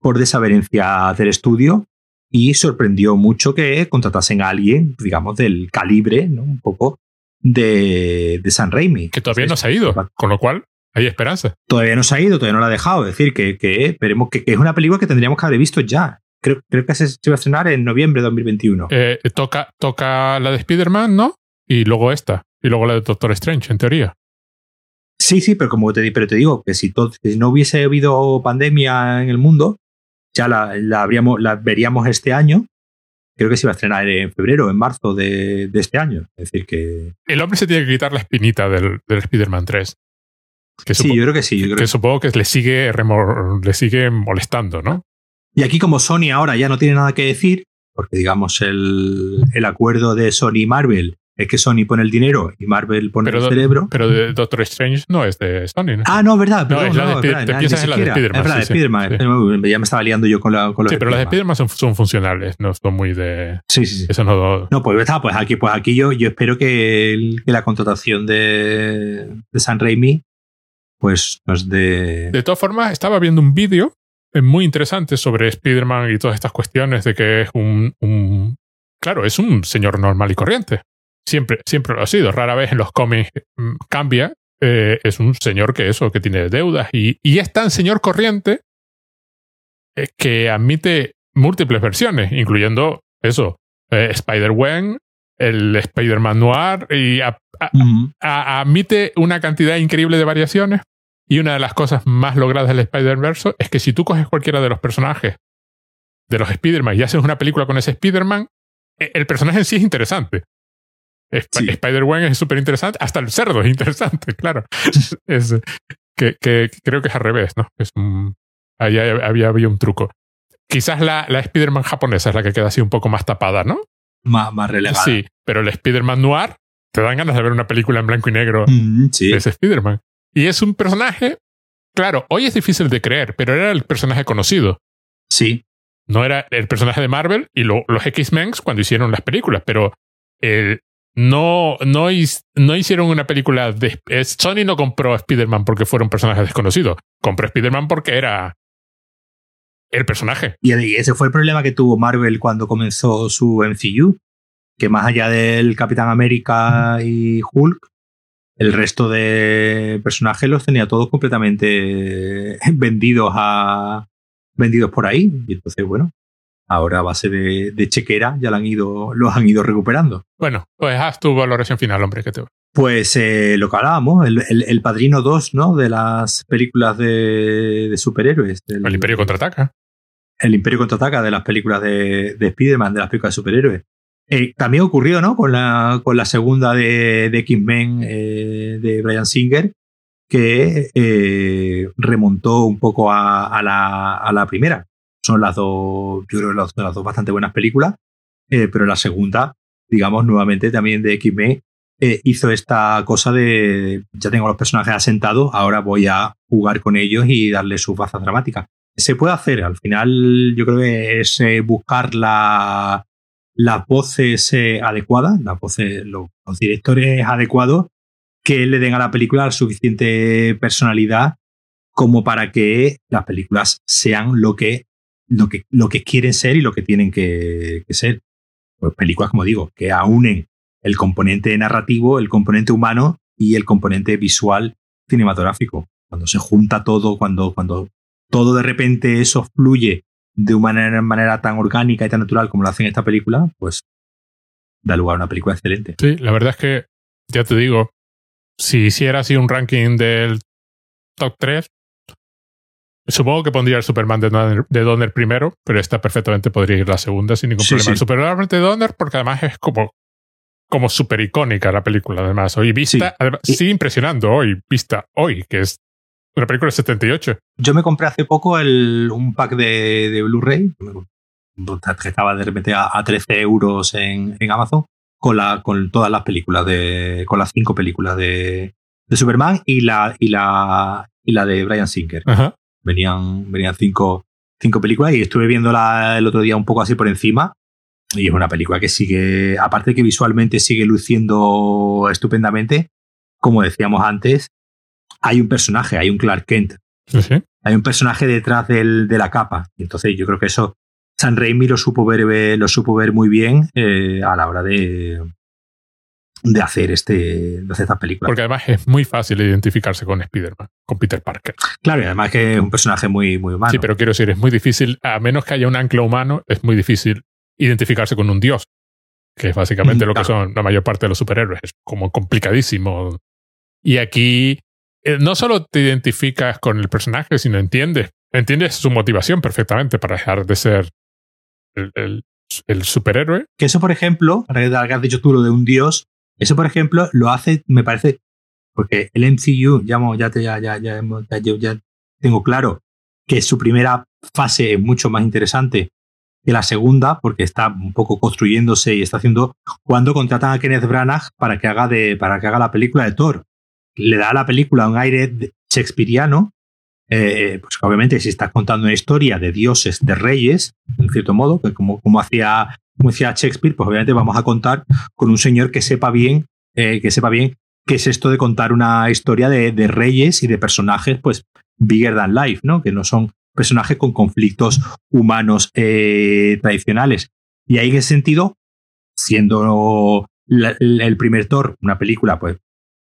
por desavenencia del estudio y sorprendió mucho que contratasen a alguien, digamos, del calibre, ¿no? Un poco de, de San Raimi. Que todavía no se ha ido, con lo cual hay esperanza. Todavía no se ha ido, todavía no la ha dejado. Es decir, que, que esperemos que, es una película que tendríamos que haber visto ya. Creo, creo que se, se va a estrenar en noviembre de 2021. Eh, toca, toca la de Spider-Man, ¿no? Y luego esta. Y luego la de Doctor Strange, en teoría. Sí, sí, pero como te, pero te digo que si, si no hubiese habido pandemia en el mundo, ya la, la, habríamos, la veríamos este año creo que se iba a estrenar en febrero, en marzo de, este año. Es decir, que. El hombre se tiene que quitar la espinita del, del Spider-Man 3. sí, yo creo que sí. que, supongo que le sigue, le sigue molestando, ¿no? Y aquí, como Sony ahora ya no tiene nada que decir, porque digamos el, el acuerdo de Sony y Marvel es que Sony pone el dinero y Marvel pone el cerebro. Pero de Doctor Strange no es de Sony, ¿no? Ah, no, verdad. no, es la de, te piensas en la de Spider-Man. Es la de Spider-Man. Ya me estaba liando yo con, la, con Sí, pero las de Spider-Man son, son, funcionales, no son muy de. Sí, sí, sí. Eso no. No, pues está, pues aquí, pues aquí yo, yo espero que, que la contratación de, de San Raimi pues no es de... De todas formas, estaba viendo un vídeo muy interesante sobre Spider-Man y todas estas cuestiones de que es un, un, Claro, es un señor normal y corriente. Siempre, siempre lo ha sido. Rara vez en los cómics mm, cambia. Eh, es un señor que eso, que tiene deudas y, y es tan señor corriente eh, que admite múltiples versiones, incluyendo eso, eh, Spider-Wen, el Spider-Man Noir, y admite una cantidad increíble de variaciones. Y una de las cosas más logradas del Spider-Verse es que si tú coges cualquiera de los personajes de los Spider-Man y haces una película con ese Spider-Man, el personaje en sí es interesante. Spider-Man es súper interesante, hasta el cerdo es interesante, claro. es, que, creo que es al revés, ¿no? Es ahí había, había, un truco. Quizás la, la Spider-Man japonesa es la que queda así un poco más tapada, ¿no? Más, más relegada. Sí, pero el Spider-Man noir te dan ganas de ver una película en blanco y negro mm, de ese Spider-Man. Y es un personaje, claro, hoy es difícil de creer, pero era el personaje conocido. Sí. No era el personaje de Marvel y los X-Men cuando hicieron las películas, pero el, no, no, no hicieron una película de... Sony no compró a Spider-Man porque fuera un personaje desconocido. Compró a Spider-Man porque era el personaje. Y ese fue el problema que tuvo Marvel cuando comenzó su MCU. Que más allá del Capitán América y Hulk, el resto de personajes los tenía todos completamente vendidos a vendidos por ahí. Y entonces, bueno, ahora a base de, chequera ya lo han ido, los han ido recuperando. Bueno, pues haz tu valoración final, hombre, que te Pues eh, lo que hablábamos, el, Padrino 2, ¿no? De las películas de, superhéroes. el Imperio Contraataca. El Imperio Contraataca de las películas de, de Spider-Man, de las películas de superhéroes. Eh, también ocurrió, ¿no? Con la, con la segunda de, de X-Men eh, de Brian Singer, que eh, remontó un poco a, la, a, la, primera. Son las dos, yo creo que las, las dos bastante buenas películas, pero la segunda, digamos, nuevamente también de X-Men, hizo esta cosa de ya tengo los personajes asentados, ahora voy a jugar con ellos y darles sus bazas dramáticas. Se puede hacer, al final yo creo que es buscar la, las voces eh, adecuadas, las voces, los, directores adecuados que le den a la película la suficiente personalidad como para que las películas sean lo que, lo que, lo que quieren ser y lo que tienen que, ser. Pues películas, como digo, que aunen el componente narrativo, el componente humano y el componente visual cinematográfico. Cuando se junta todo, cuando, cuando todo de repente eso fluye de una manera, tan orgánica y tan natural como lo hace en esta película, pues da lugar a una película excelente. Sí, la verdad es que, ya te digo, si hiciera así un ranking del top 3, supongo que pondría el Superman de Donner, primero, pero esta perfectamente podría ir la segunda sin ningún problema. El Superman de Donner, porque además es como, como súper icónica la película, además. Hoy vista, sigue impresionando hoy, vista hoy, que es una película de 78. Yo me compré hace poco el, un pack de, de Blu-ray, que estaba de repente a, 13 euros en, en, Amazon, con, la, con todas las películas, de, con las cinco películas de, de Superman y la, y, la, y la de Brian Singer. Venían, venían cinco, cinco películas y estuve viéndola el otro día un poco así por encima. Y es una película que sigue, aparte que visualmente sigue luciendo estupendamente, como decíamos antes, hay un personaje, hay un Clark Kent. Hay un personaje detrás del, de la capa. Entonces yo creo que eso San Raimi lo supo ver, lo supo ver muy bien eh, a la hora de, de hacer este de hacer esta película. Porque además es muy fácil identificarse con Spider-Man, con Peter Parker. Claro, y además que es un personaje muy, muy humano. Sí, pero quiero decir, es muy difícil, a menos que haya un ancla humano, es muy difícil identificarse con un dios, que es básicamente lo que son la mayor parte de los superhéroes. Es como complicadísimo. Y aquí eh, no solo te identificas con el personaje, sino entiendes, entiendes su motivación perfectamente para dejar de ser el, superhéroe. Que eso, por ejemplo, que has dicho tú lo de un dios, eso, por ejemplo, lo hace, me parece, porque el MCU, ya, ya, ya, ya, ya, tengo claro que su primera fase es mucho más interesante que la segunda, porque está un poco construyéndose y está haciendo cuando contratan a Kenneth Branagh para que haga de, para que haga la película de Thor. Le da a la película un aire shakespeariano, eh, pues obviamente si estás contando una historia de dioses, de reyes, en cierto modo, que como, como, hacía, como Shakespeare, pues obviamente vamos a contar con un señor que sepa bien, eh, que sepa bien que es esto de contar una historia de, reyes y de personajes, pues, bigger than life, ¿no? Que no son personajes con conflictos humanos eh, tradicionales. Y ahí en ese sentido, siendo el primer Thor una película, pues,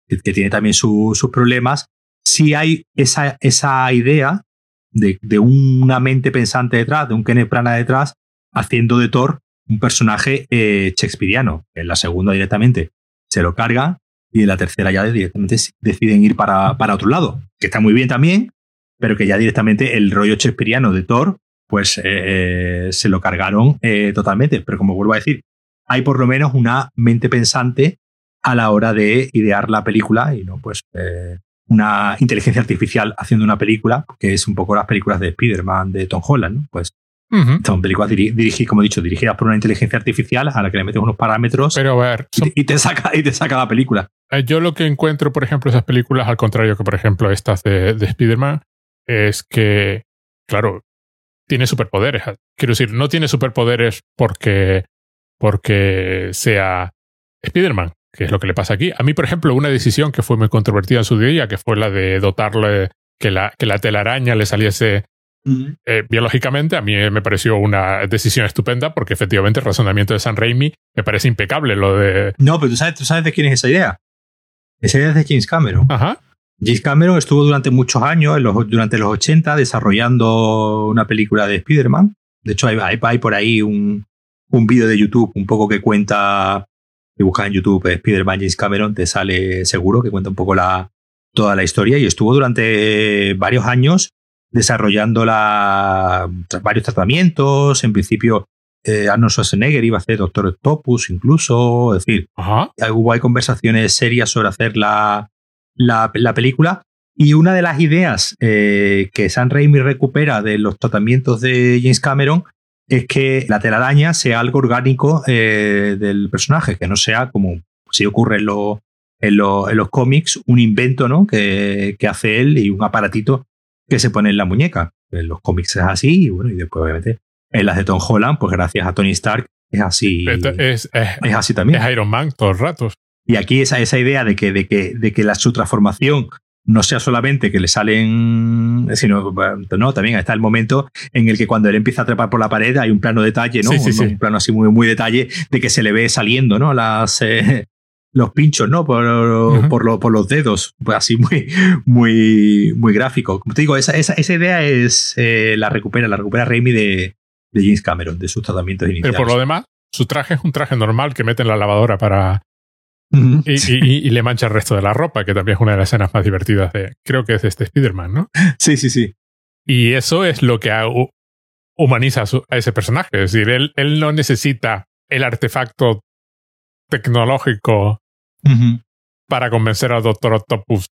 que, tiene también sus problemas, sí hay esa, esa idea de, de, una mente pensante detrás, de un Kenneth Branagh detrás, haciendo de Thor un personaje eh, shakespeariano. En la segunda directamente se lo carga y en la tercera ya directamente deciden ir para, para otro lado, que está muy bien también, pero que ya directamente el rollo shakespeariano de Thor, pues eh, eh, se lo cargaron totalmente. Pero como vuelvo a decir, hay por lo menos una mente pensante a la hora de idear la película y no pues una inteligencia artificial haciendo una película, que es un poco las películas de Spider-Man de Tom Holland, ¿no? Pues son películas dirigidas, como he dicho, dirigidas por una inteligencia artificial a la que le metes unos parámetros Pero a ver, y, te saca, y te saca la película. Eh, yo lo que encuentro, por ejemplo, esas películas, al contrario que, por ejemplo, estas de, de Spider-Man, es que, claro, tiene superpoderes. Quiero decir, no tiene superpoderes porque, porque sea Spider-Man, que es lo que le pasa aquí. A mí, por ejemplo, una decisión que fue muy controvertida en su día, que fue la de dotarle que la, que la telaraña le saliese eh, biológicamente a mí me pareció una decisión estupenda porque efectivamente el razonamiento de San Raimi me parece impecable lo de... No, pero tú sabes, tú sabes de quién es esa idea. Esa idea es de James Cameron. Ajá. James Cameron estuvo durante muchos años, durante los 80, desarrollando una película de Spider-Man. De hecho, hay, hay, por ahí un, un vídeo de YouTube un poco que cuenta, si buscas en YouTube Spider-Man James Cameron, te sale seguro que cuenta un poco la, toda la historia y estuvo durante varios años desarrollando la, varios tratamientos. En principio, eh, Arnold Schwarzenegger iba a hacer Doctor Octopus incluso. Es decir, hubo hay conversaciones serias sobre hacer la, la, película. Y una de las ideas eh, que San Raimi recupera de los tratamientos de James Cameron es que la telaraña sea algo orgánico eh, del personaje, que no sea como si ocurre en, en, los cómics, un invento ¿no? que, que, hace él y un aparatito que se pone en la muñeca. En los cómics es así, y bueno, y después obviamente en las de Tom Holland, pues gracias a Tony Stark es así. Es, es, así también. Es Iron Man todos los ratos. Y aquí esa, esa idea de que, de que, de que la, su transformación no sea solamente que le salen, sino no, también está el momento en el que cuando él empieza a trepar por la pared hay un plano detalle, ¿no? un, plano así muy, muy detalle de que se le ve saliendo, ¿no? Las, eh, los pinchos, ¿no? Por, por, los dedos, pues así muy, muy, muy gráfico. Como te digo, esa, esa, esa idea es eh, la recupera, la recupera Raimi de, de, James Cameron, de sus tratamientos iniciales. Pero por lo demás, su traje es un traje normal que mete en la lavadora para. y, le mancha el resto de la ropa, que también es una de las escenas más divertidas de. Creo que es este Spider-Man, ¿no? Sí, sí, sí. Y eso es lo que humaniza a, ese personaje. Es decir, él, él no necesita el artefacto tecnológico para convencer al Doctor Octopus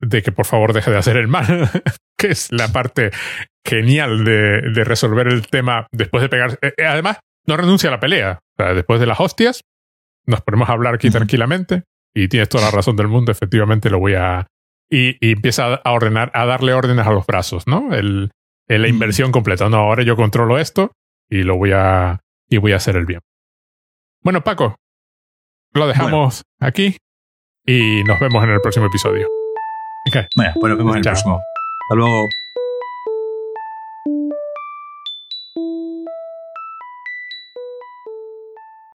de que por favor deje de hacer el mal, que es la parte genial de, de resolver el tema después de pegar. Eh, eh, además, no renuncia a la pelea. O sea, después de las hostias, nos ponemos a hablar aquí tranquilamente y tienes toda la razón del mundo, efectivamente lo voy a... Y, y empieza a ordenar, a darle órdenes a los brazos, ¿no? El, la inversión completa. No, ahora yo controlo esto y lo voy a... y voy a hacer el bien. Bueno, Paco, lo dejamos aquí y nos vemos en el próximo episodio. Bueno, pues nos vemos en el próximo. Hasta luego.